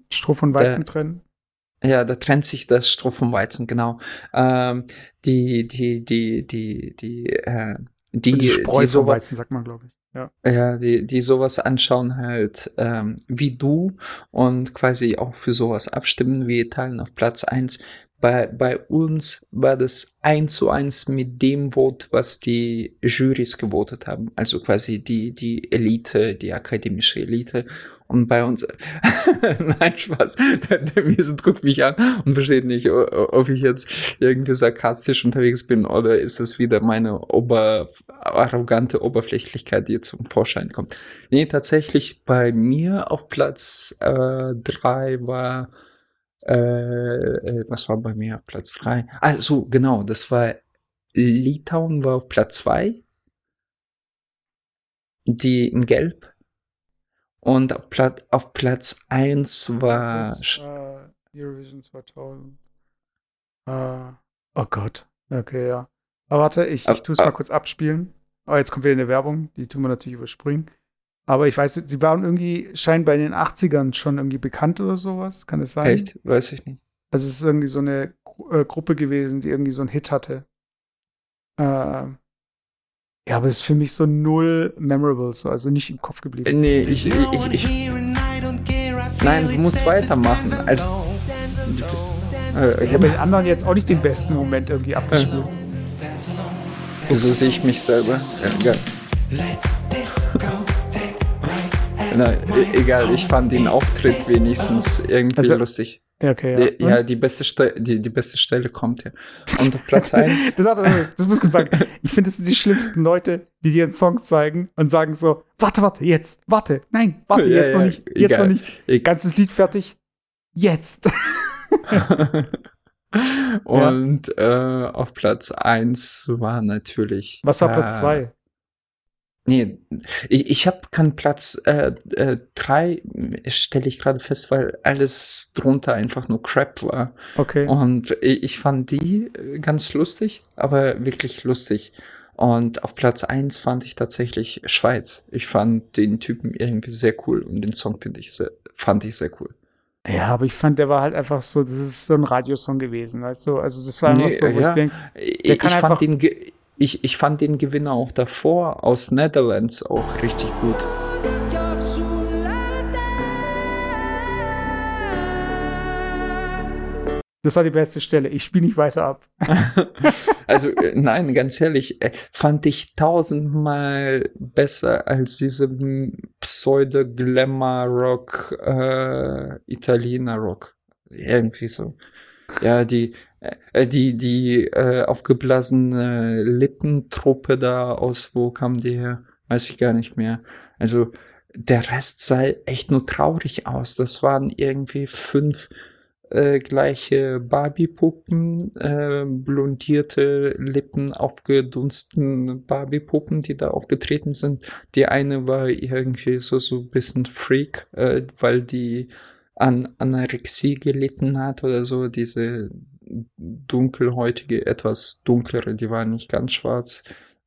Speaker 2: Stroh von Weizen da, trennen?
Speaker 3: Ja, da trennt sich das Stroh vom Weizen, genau. Ähm, die, die, die, die, die, äh, die,
Speaker 2: die Spreu die so, Weizen, sagt man, glaube ich. Ja.
Speaker 3: ja, die, die sowas anschauen halt ähm, wie du und quasi auch für sowas abstimmen wie Italien auf Platz eins. Bei, bei uns war das eins zu eins mit dem Vote, was die Jurys gewotet haben. Also quasi die, die Elite, die akademische Elite. Und bei uns, nein, Spaß, der, der Miesen guckt mich an und versteht nicht, ob ich jetzt irgendwie sarkastisch unterwegs bin oder ist es wieder meine ober, arrogante Oberflächlichkeit, die zum Vorschein kommt. Nee, tatsächlich bei mir auf Platz äh, drei war, äh, äh was war bei mir auf Platz drei? Also genau, das war Litauen war auf Platz zwei die in Gelb und auf, Plat auf Platz 1 war.
Speaker 2: Uh, Eurovision 2000. Uh, ah, oh Gott. Okay, ja. Aber warte, ich, ich tue es mal kurz abspielen. Oh, jetzt kommt wieder eine Werbung. Die tun wir natürlich überspringen. Aber ich weiß, die waren irgendwie scheinbar in den 80ern schon irgendwie bekannt oder sowas. Kann es sein?
Speaker 3: Echt? Weiß ich nicht.
Speaker 2: Also es ist irgendwie so eine äh, Gruppe gewesen, die irgendwie so einen Hit hatte. Äh, ja, aber es ist für mich so null memorable, so, also nicht im Kopf geblieben.
Speaker 3: Nee, ich, ich, ich, ich Nein, du musst weitermachen. Also,
Speaker 2: äh, ich habe den anderen jetzt auch nicht den besten Moment irgendwie abgespielt.
Speaker 3: Wieso sehe ich mich selber? Ja, Na, e-, egal, ich fand den Auftritt wenigstens irgendwie also, lustig.
Speaker 2: Okay,
Speaker 3: ja. Die, ja, die beste, Ste die, die beste Stelle kommt ja. Und auf Platz 1.
Speaker 2: das, das muss ich sagen. Ich finde, das sind die schlimmsten Leute, die dir einen Song zeigen und sagen so: Warte, warte, jetzt, warte, nein, warte, ja, jetzt ja, noch nicht, jetzt egal. noch nicht. Ganzes Lied fertig, jetzt.
Speaker 3: und äh, auf Platz 1 war natürlich.
Speaker 2: Was war Platz 2?
Speaker 3: Nee, ich, ich habe keinen Platz äh, äh, drei, stelle ich gerade fest, weil alles drunter einfach nur Crap war.
Speaker 2: Okay.
Speaker 3: Und ich, ich fand die äh, ganz lustig, aber wirklich lustig. Und auf Platz 1 fand ich tatsächlich Schweiz. Ich fand den Typen irgendwie sehr cool und den Song finde ich sehr, fand ich sehr cool.
Speaker 2: Ja, aber ich fand, der war halt einfach so, das ist so ein Radiosong gewesen, weißt du? Also das war einfach
Speaker 3: Nee,
Speaker 2: so, wo
Speaker 3: ja.
Speaker 2: ich denk,
Speaker 3: Ich, ich, fand den, ich, ich fand den Gewinner auch davor aus Netherlands auch richtig gut.
Speaker 2: das war die beste Stelle. Ich spiele nicht weiter ab.
Speaker 3: Also äh, nein, ganz ehrlich, äh, fand ich tausendmal besser als diese Pseudo-Glamour-Rock, äh, Italiener-Rock. Irgendwie so. Ja, die, die, die äh, aufgeblasene Lippentruppe da aus, wo kam die her? Weiß ich gar nicht mehr. Also der Rest sah echt nur traurig aus. Das waren irgendwie fünf äh, gleiche Barbie-Puppen, äh, blondierte Lippen, aufgedunsten Barbie-Puppen, die da aufgetreten sind. Die eine war irgendwie so, so ein bisschen Freak, äh, weil die an Anorexie gelitten hat oder so. Diese dunkelhäutige, etwas dunklere, die war nicht ganz schwarz.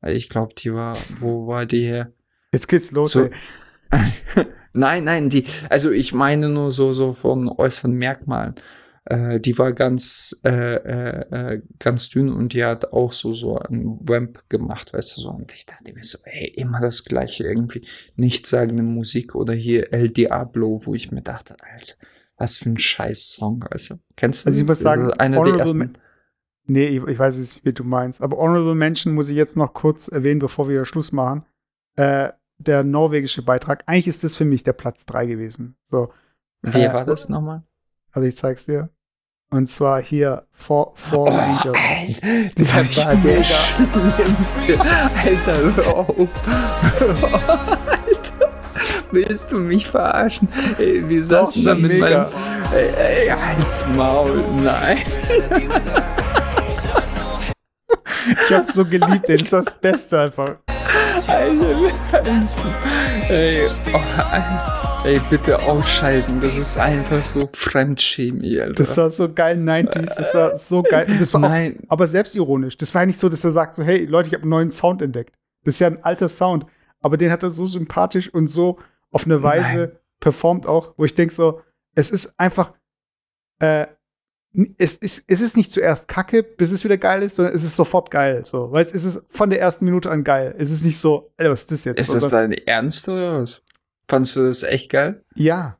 Speaker 3: Ich glaube, die war, wo war die her?
Speaker 2: Jetzt geht's los.
Speaker 3: So- nein, nein, die, also ich meine nur so, so von äußeren Merkmalen. Äh, die war ganz, äh, äh, äh, ganz dünn und die hat auch so, so ein Vamp gemacht, weißt du, so. Und ich dachte mir so, ey, immer das gleiche irgendwie. Nichtssagende Musik oder hier El Diablo, wo ich mir dachte, Alter, was für ein scheiß Song, also. Kennst du
Speaker 2: Also ich muss sagen,
Speaker 3: einer der ersten.
Speaker 2: Nee, ich, ich weiß nicht, wie du meinst. Aber Honorable Mention muss ich jetzt noch kurz erwähnen, bevor wir Schluss machen. Äh, der norwegische Beitrag. Eigentlich ist das für mich der Platz 3 gewesen. So.
Speaker 3: Wer
Speaker 2: Äh,
Speaker 3: war das nochmal?
Speaker 2: Also ich zeig's dir. Und zwar hier For, For Angels.
Speaker 3: Alter,
Speaker 2: Das war
Speaker 3: war der
Speaker 2: mega.
Speaker 3: Alter, hör auf. Willst du mich verarschen? Ey, wir saßen da mit meinem... Ey, ey, halt's Maul, nein.
Speaker 2: Ich hab's so geliebt, ey. das ist das Beste einfach.
Speaker 3: Alter, Ey, oh. Ey, bitte ausschalten. Das ist einfach so Fremdchemie, Alter.
Speaker 2: Das war so geil 90s, das war so geil. Das war auch,
Speaker 3: Nein,
Speaker 2: aber selbstironisch. Das war ja nicht so, dass er sagt so, hey Leute, ich habe einen neuen Sound entdeckt. Das ist ja ein alter Sound. Aber den hat er so sympathisch und so auf eine Weise
Speaker 3: Nein.
Speaker 2: performt auch, wo ich denke so, es ist einfach, äh, es ist, es ist nicht zuerst kacke, bis es wieder geil ist, sondern es ist sofort geil. So, weil es ist von der ersten Minute an geil. Es ist nicht so, Alter, was ist das jetzt?
Speaker 3: ist das
Speaker 2: Sondern-
Speaker 3: dein Ernst oder was? Fandst du das echt geil?
Speaker 2: Ja.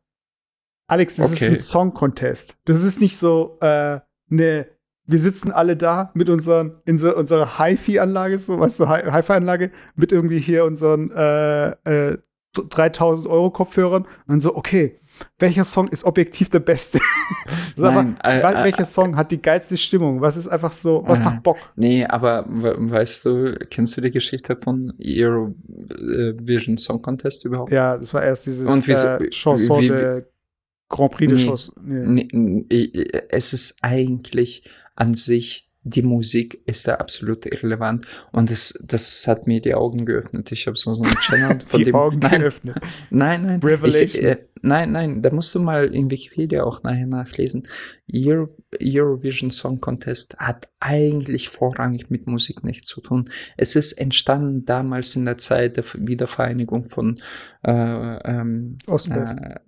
Speaker 2: Alex, das
Speaker 3: Okay.
Speaker 2: ist ein Song-Contest. Das ist nicht so, äh, ne, wir sitzen alle da mit unseren, in so, unserer Hi-Fi-Anlage, so, weißt du, Hi- Hi-Fi-Anlage, mit irgendwie hier unseren äh, äh, 3000 Euro Kopfhörern und dann so, okay, welcher Song ist objektiv der beste?
Speaker 3: Nein, äh,
Speaker 2: wel-
Speaker 3: äh,
Speaker 2: welcher Song hat die geilste Stimmung? Was ist einfach so, was
Speaker 3: Äh,
Speaker 2: macht Bock?
Speaker 3: Nee, aber we weißt du, kennst du die Geschichte von Eurovision Song Contest überhaupt?
Speaker 2: Ja, das war erst dieses
Speaker 3: Und wieso-
Speaker 2: äh, Chanson
Speaker 3: wie- wie-
Speaker 2: de Grand Prix de
Speaker 3: Nee.
Speaker 2: Chanson. Nee.
Speaker 3: Nee, äh, es ist eigentlich an sich, die Musik ist da absolut irrelevant und das, das hat mir die Augen geöffnet. Ich habe so, so einen Channel von
Speaker 2: Die
Speaker 3: dem.
Speaker 2: Augen
Speaker 3: nein,
Speaker 2: geöffnet.
Speaker 3: nein, nein.
Speaker 2: Revelation.
Speaker 3: Ich, äh, nein, nein, da musst du mal in Wikipedia auch nachher nachlesen. Euro, Eurovision Song Contest hat eigentlich vorrangig mit Musik nichts zu tun. Es ist entstanden damals in der Zeit der Wiedervereinigung von äh, ähm,
Speaker 2: Ost-West.
Speaker 3: äh,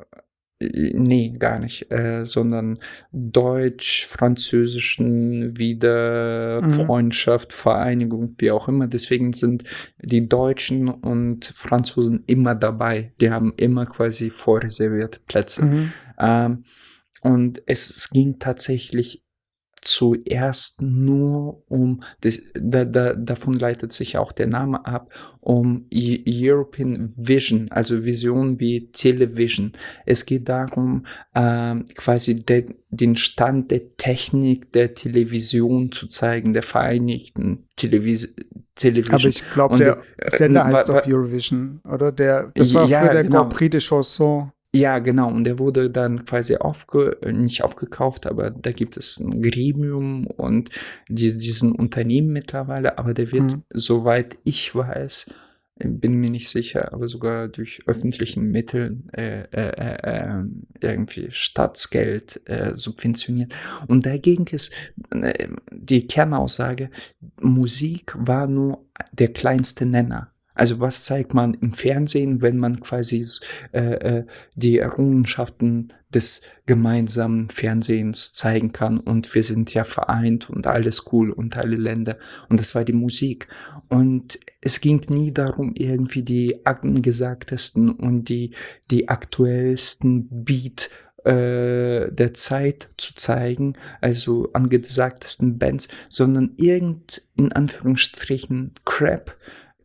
Speaker 3: Nee, gar nicht, äh, sondern deutsch-französischen
Speaker 2: Mhm.
Speaker 3: Freundschaft, Vereinigung, wie auch immer. Deswegen sind die Deutschen und Franzosen immer dabei. Die haben immer quasi vorreservierte Plätze.
Speaker 2: Mhm.
Speaker 3: Ähm, und es, es ging tatsächlich zuerst nur um, das, da, da, davon leitet sich auch der Name ab, um E- European Vision, also Vision wie Television. Es geht darum, ähm, quasi de, den Stand der Technik der Television zu zeigen, der Vereinigten Televis Television.
Speaker 2: Aber ich glaube, der
Speaker 3: äh,
Speaker 2: Sender
Speaker 3: wa-
Speaker 2: heißt doch Eurovision, oder? Der, das war
Speaker 3: Ja,
Speaker 2: früher der
Speaker 3: genau.
Speaker 2: Grand Prix de Chanson.
Speaker 3: Ja, genau. Und der wurde dann quasi aufge, äh, nicht aufgekauft, aber da gibt es ein Gremium und die, diesen Unternehmen mittlerweile, aber der wird,
Speaker 2: Mhm.
Speaker 3: soweit ich weiß, bin mir nicht sicher, aber sogar durch öffentlichen Mitteln äh, äh, äh, ähm, irgendwie Staatsgeld äh, subventioniert. Und dagegen ist äh, die Kernaussage, Musik war nur der kleinste Nenner. Also was zeigt man im Fernsehen, wenn man quasi äh, äh, die Errungenschaften des gemeinsamen Fernsehens zeigen kann? Und wir sind ja vereint und alles cool und alle Länder. Und das war die Musik. Und es ging nie darum irgendwie die angesagtesten und die die aktuellsten Beat äh, der Zeit zu zeigen, also angesagtesten Bands, sondern irgend in Anführungsstrichen Crap,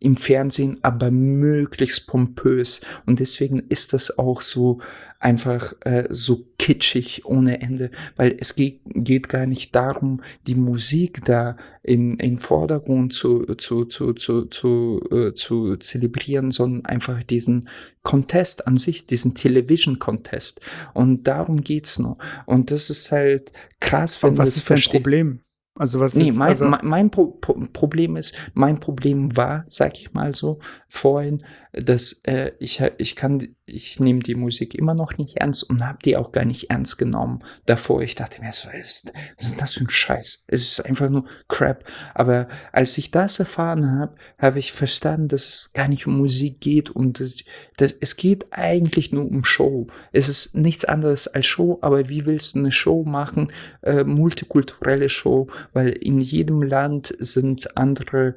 Speaker 3: im Fernsehen, aber möglichst pompös. Und deswegen ist das auch so einfach äh, so kitschig ohne Ende, weil es geht, geht gar nicht darum, die Musik da in, in Vordergrund zu, zu, zu, zu, zu, äh, zu zelebrieren, sondern einfach diesen Contest an sich, diesen Television Contest. Und darum geht's nur. Und das ist halt krass,
Speaker 2: wenn was ist dein Problem?
Speaker 3: Also was nee, ist, mein, also mein Pro Problem ist, mein Problem war, sag ich mal so, vorhin, dass äh, ich, ich kann, ich nehme die Musik immer noch nicht ernst und habe die auch gar nicht ernst genommen davor. Ich dachte mir, was ist, was ist das für ein Scheiß? Es ist einfach nur Crap. Aber als ich das erfahren habe, habe ich verstanden, dass es gar nicht um Musik geht und das, das, es geht eigentlich nur um Show. Es ist nichts anderes als Show, aber wie willst du eine Show machen? Äh, multikulturelle Show, weil in jedem Land sind andere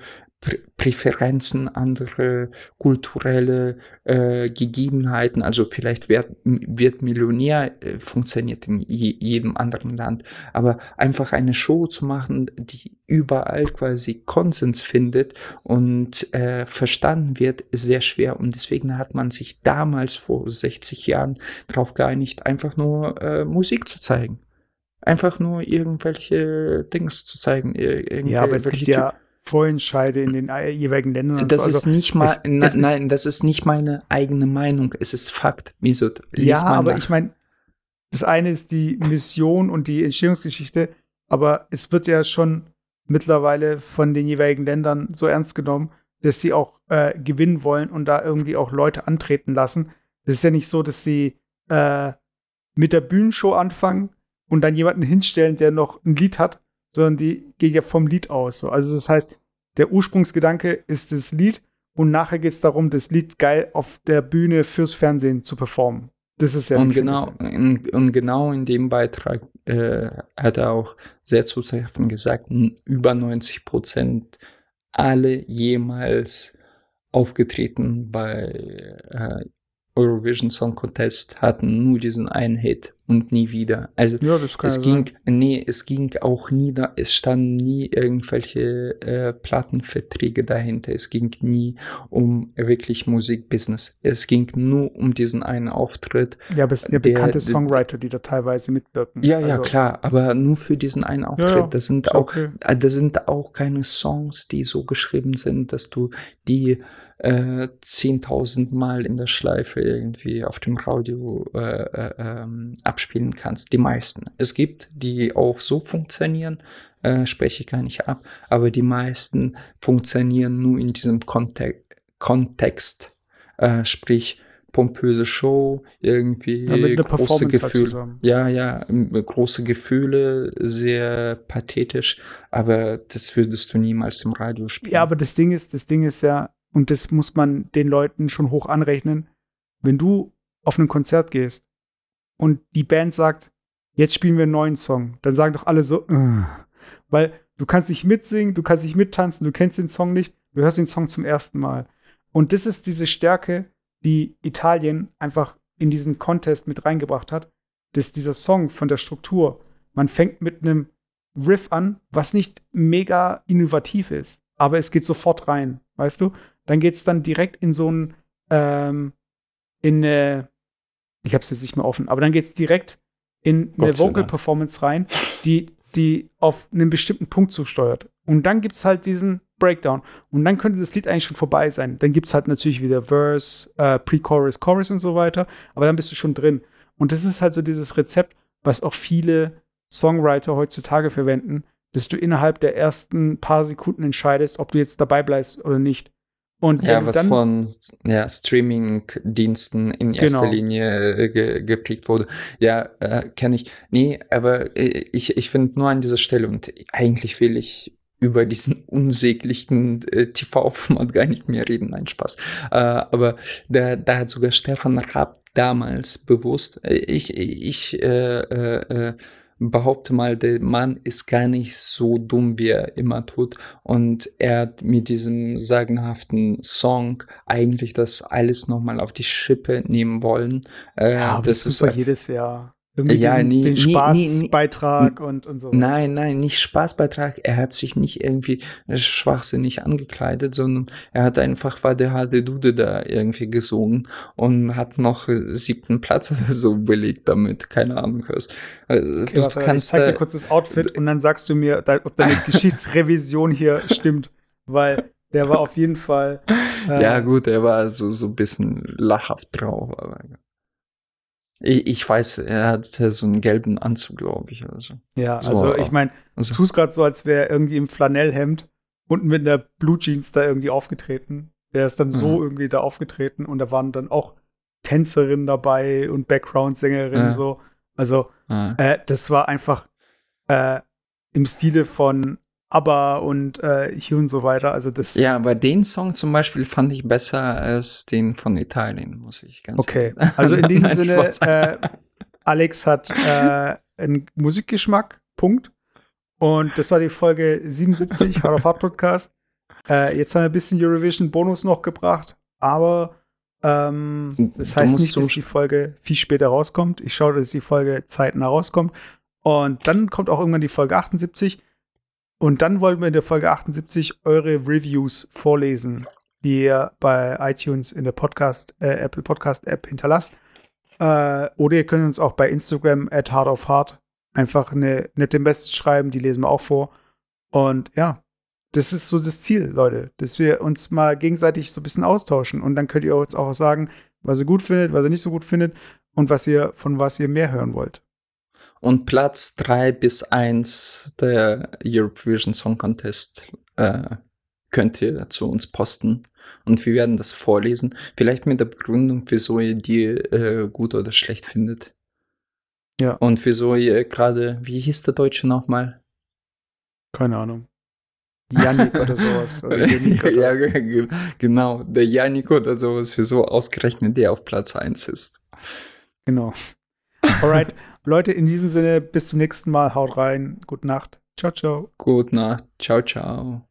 Speaker 3: Präferenzen, andere kulturelle äh, Gegebenheiten. Also vielleicht wird, wird Millionär äh, funktioniert in je, jedem anderen Land, aber einfach eine Show zu machen, die überall quasi Konsens findet und äh, verstanden wird, ist sehr schwer. Und deswegen hat man sich damals vor 60 Jahren darauf geeinigt, einfach nur äh, Musik zu zeigen. Einfach nur irgendwelche Dings zu zeigen.
Speaker 2: Ja, aber es gibt ja Vorentscheide in den jeweiligen Ländern.
Speaker 3: Das so. ist also, nicht mal, es, na, es nein, das ist nicht meine eigene Meinung. Es ist Fakt, Misut.
Speaker 2: Ja, aber nach. ich meine, das eine ist die Mission und die Entstehungsgeschichte, aber es wird ja schon mittlerweile von den jeweiligen Ländern so ernst genommen, dass sie auch äh, gewinnen wollen und da irgendwie auch Leute antreten lassen. Das ist ja nicht so, dass sie äh, mit der Bühnenshow anfangen und dann jemanden hinstellen, der noch ein Lied hat, sondern die geht ja vom Lied aus. So. Also das heißt, der Ursprungsgedanke ist das Lied und nachher geht es darum, das Lied geil auf der Bühne fürs Fernsehen zu performen. Das ist ja
Speaker 3: und genau in, und genau in dem Beitrag äh, hat er auch sehr zutreffend gesagt, über 90 Prozent alle jemals aufgetreten bei äh, Eurovision Song Contest hatten nur diesen einen Hit und nie wieder. Also ja, es ging, sein. nee, es ging auch nie da, es standen nie irgendwelche äh, Plattenverträge dahinter. Es ging nie um wirklich Musikbusiness. Es ging nur um diesen einen Auftritt.
Speaker 2: Ja, aber es sind ja der, bekannte Songwriter, die da teilweise mitwirken.
Speaker 3: Ja, also, ja, klar, aber nur für diesen einen Auftritt. Ja, ja, das sind auch, okay. äh, das sind auch keine Songs, die so geschrieben sind, dass du die äh, 10.000 Mal in der Schleife irgendwie auf dem Radio äh, äh, ähm, abspielen kannst. Die meisten. Es gibt, die auch so funktionieren, äh, spreche ich gar nicht ab, aber die meisten funktionieren nur in diesem Kontek Kontext. Äh, sprich, pompöse Show, irgendwie ja, große halt Gefühle. Ja, ja, große Gefühle, sehr pathetisch, aber das würdest du niemals im Radio spielen.
Speaker 2: Ja, aber das Ding ist, das Ding ist ja, und das muss man den Leuten schon hoch anrechnen, wenn du auf ein Konzert gehst und die Band sagt, jetzt spielen wir einen neuen Song, dann sagen doch alle so, Ugh. weil du kannst nicht mitsingen, du kannst nicht mittanzen, du kennst den Song nicht, du hörst den Song zum ersten Mal. Und das ist diese Stärke, die Italien einfach in diesen Contest mit reingebracht hat, dass dieser Song von der Struktur, man fängt mit einem Riff an, was nicht mega innovativ ist, aber es geht sofort rein, weißt du? Dann geht es dann direkt in so ein, ähm, in eine, ich habe es jetzt nicht mehr offen, aber dann geht es direkt in eine Vocal Performance rein, die, die auf einen bestimmten Punkt zusteuert. Und dann gibt es halt diesen Breakdown. Und dann könnte das Lied eigentlich schon vorbei sein. Dann gibt es halt natürlich wieder Verse, äh, Pre-Chorus, Chorus und so weiter. Aber dann bist du schon drin. Und das ist halt so dieses Rezept, was auch viele Songwriter heutzutage verwenden, dass du innerhalb der ersten paar Sekunden entscheidest, ob du jetzt dabei bleibst oder nicht. Und
Speaker 3: Ja, was
Speaker 2: dann,
Speaker 3: von ja, Streaming-Diensten in erster
Speaker 2: Genau.
Speaker 3: Linie äh, ge geprägt wurde. Ja, äh, kenne ich. Nee, aber äh, ich, ich finde nur an dieser Stelle und eigentlich will ich über diesen unsäglichen äh, TV-Format gar nicht mehr reden. Nein, Spaß. Äh, aber da, da hat sogar Stefan Raab damals bewusst, äh, ich, ich äh, äh, äh, behaupte mal, der Mann ist gar nicht so dumm, wie er immer tut. Und er hat mit diesem sagenhaften Song eigentlich das alles nochmal auf die Schippe nehmen wollen. Äh,
Speaker 2: ja,
Speaker 3: das
Speaker 2: das
Speaker 3: ist
Speaker 2: ist doch jedes Jahr. Irgendwie
Speaker 3: Ja,
Speaker 2: diesen,
Speaker 3: nee,
Speaker 2: den
Speaker 3: nee, nee, nee.
Speaker 2: Spaßbeitrag und, und so.
Speaker 3: Nein, nein, nicht Spaßbeitrag. Er hat sich nicht irgendwie schwachsinnig angekleidet, sondern er hat einfach Wade Hade Dude da irgendwie gesungen und hat noch siebten Platz oder so belegt damit. Keine Ahnung was. Also,
Speaker 2: Okay,
Speaker 3: du
Speaker 2: warte, ich
Speaker 3: kannst
Speaker 2: zeig
Speaker 3: da,
Speaker 2: dir kurz das Outfit und dann sagst du mir, ob deine Geschichtsrevision hier stimmt. Weil der war auf jeden Fall. äh,
Speaker 3: ja gut, er war so, so ein bisschen lachhaft drauf. Aber ich, ich weiß, er hatte so einen gelben Anzug, glaube ich. Oder so.
Speaker 2: Ja,
Speaker 3: So,
Speaker 2: also ich meine,
Speaker 3: Also,
Speaker 2: tu es gerade so, als wäre er irgendwie im Flanellhemd und mit einer Blue Jeans da irgendwie aufgetreten. Der ist dann so
Speaker 3: Mhm.
Speaker 2: irgendwie da aufgetreten und da waren dann auch Tänzerinnen dabei und Background-Sängerinnen
Speaker 3: Ja.
Speaker 2: so. Also
Speaker 3: ah.
Speaker 2: äh, das war einfach äh, im Stile von ABBA und äh, hier und so weiter. Also das
Speaker 3: Ja, aber den Song zum Beispiel fand ich besser als den von Italien, muss ich ganz
Speaker 2: Okay,
Speaker 3: ehrlich-
Speaker 2: also in diesem
Speaker 3: Nein,
Speaker 2: Sinne, äh, Alex hat äh, einen Musikgeschmack, Punkt. Und das war die Folge 77, Hard of Hard Podcast. Äh, jetzt haben wir ein bisschen Eurovision Bonus noch gebracht, aber ähm, das heißt nicht, dass die Folge viel später rauskommt. Ich schaue, dass die Folge zeitnah rauskommt. Und dann kommt auch irgendwann die Folge 78. Und dann wollen wir in der Folge 78 eure Reviews vorlesen, die ihr bei iTunes in der Podcast, äh, Apple Podcast App hinterlasst. Äh, oder ihr könnt uns auch bei Instagram at Hard of Hard einfach eine nette Message schreiben, die lesen wir auch vor. Und ja, das ist so das Ziel, Leute, dass wir uns mal gegenseitig so ein bisschen austauschen. Und dann könnt ihr uns auch sagen, was ihr gut findet, was ihr nicht so gut findet und was ihr, von was ihr mehr hören wollt.
Speaker 3: Und Platz 3 bis 1 der Eurovision Song Contest äh, könnt ihr zu uns posten. Und wir werden das vorlesen. Vielleicht mit der Begründung, wieso ihr die äh, gut oder schlecht findet.
Speaker 2: Ja.
Speaker 3: Und wieso ihr gerade, wie hieß der Deutsche nochmal?
Speaker 2: Keine Ahnung. Yannick oder sowas. Oder oder
Speaker 3: ja, ge- ge- genau. Der Janik oder sowas, wieso ausgerechnet der auf Platz 1 ist.
Speaker 2: Genau. Alright. Leute, in diesem Sinne, bis zum nächsten Mal. Haut rein. Gute Nacht. Ciao, ciao.
Speaker 3: Gut Nacht. Ciao, ciao.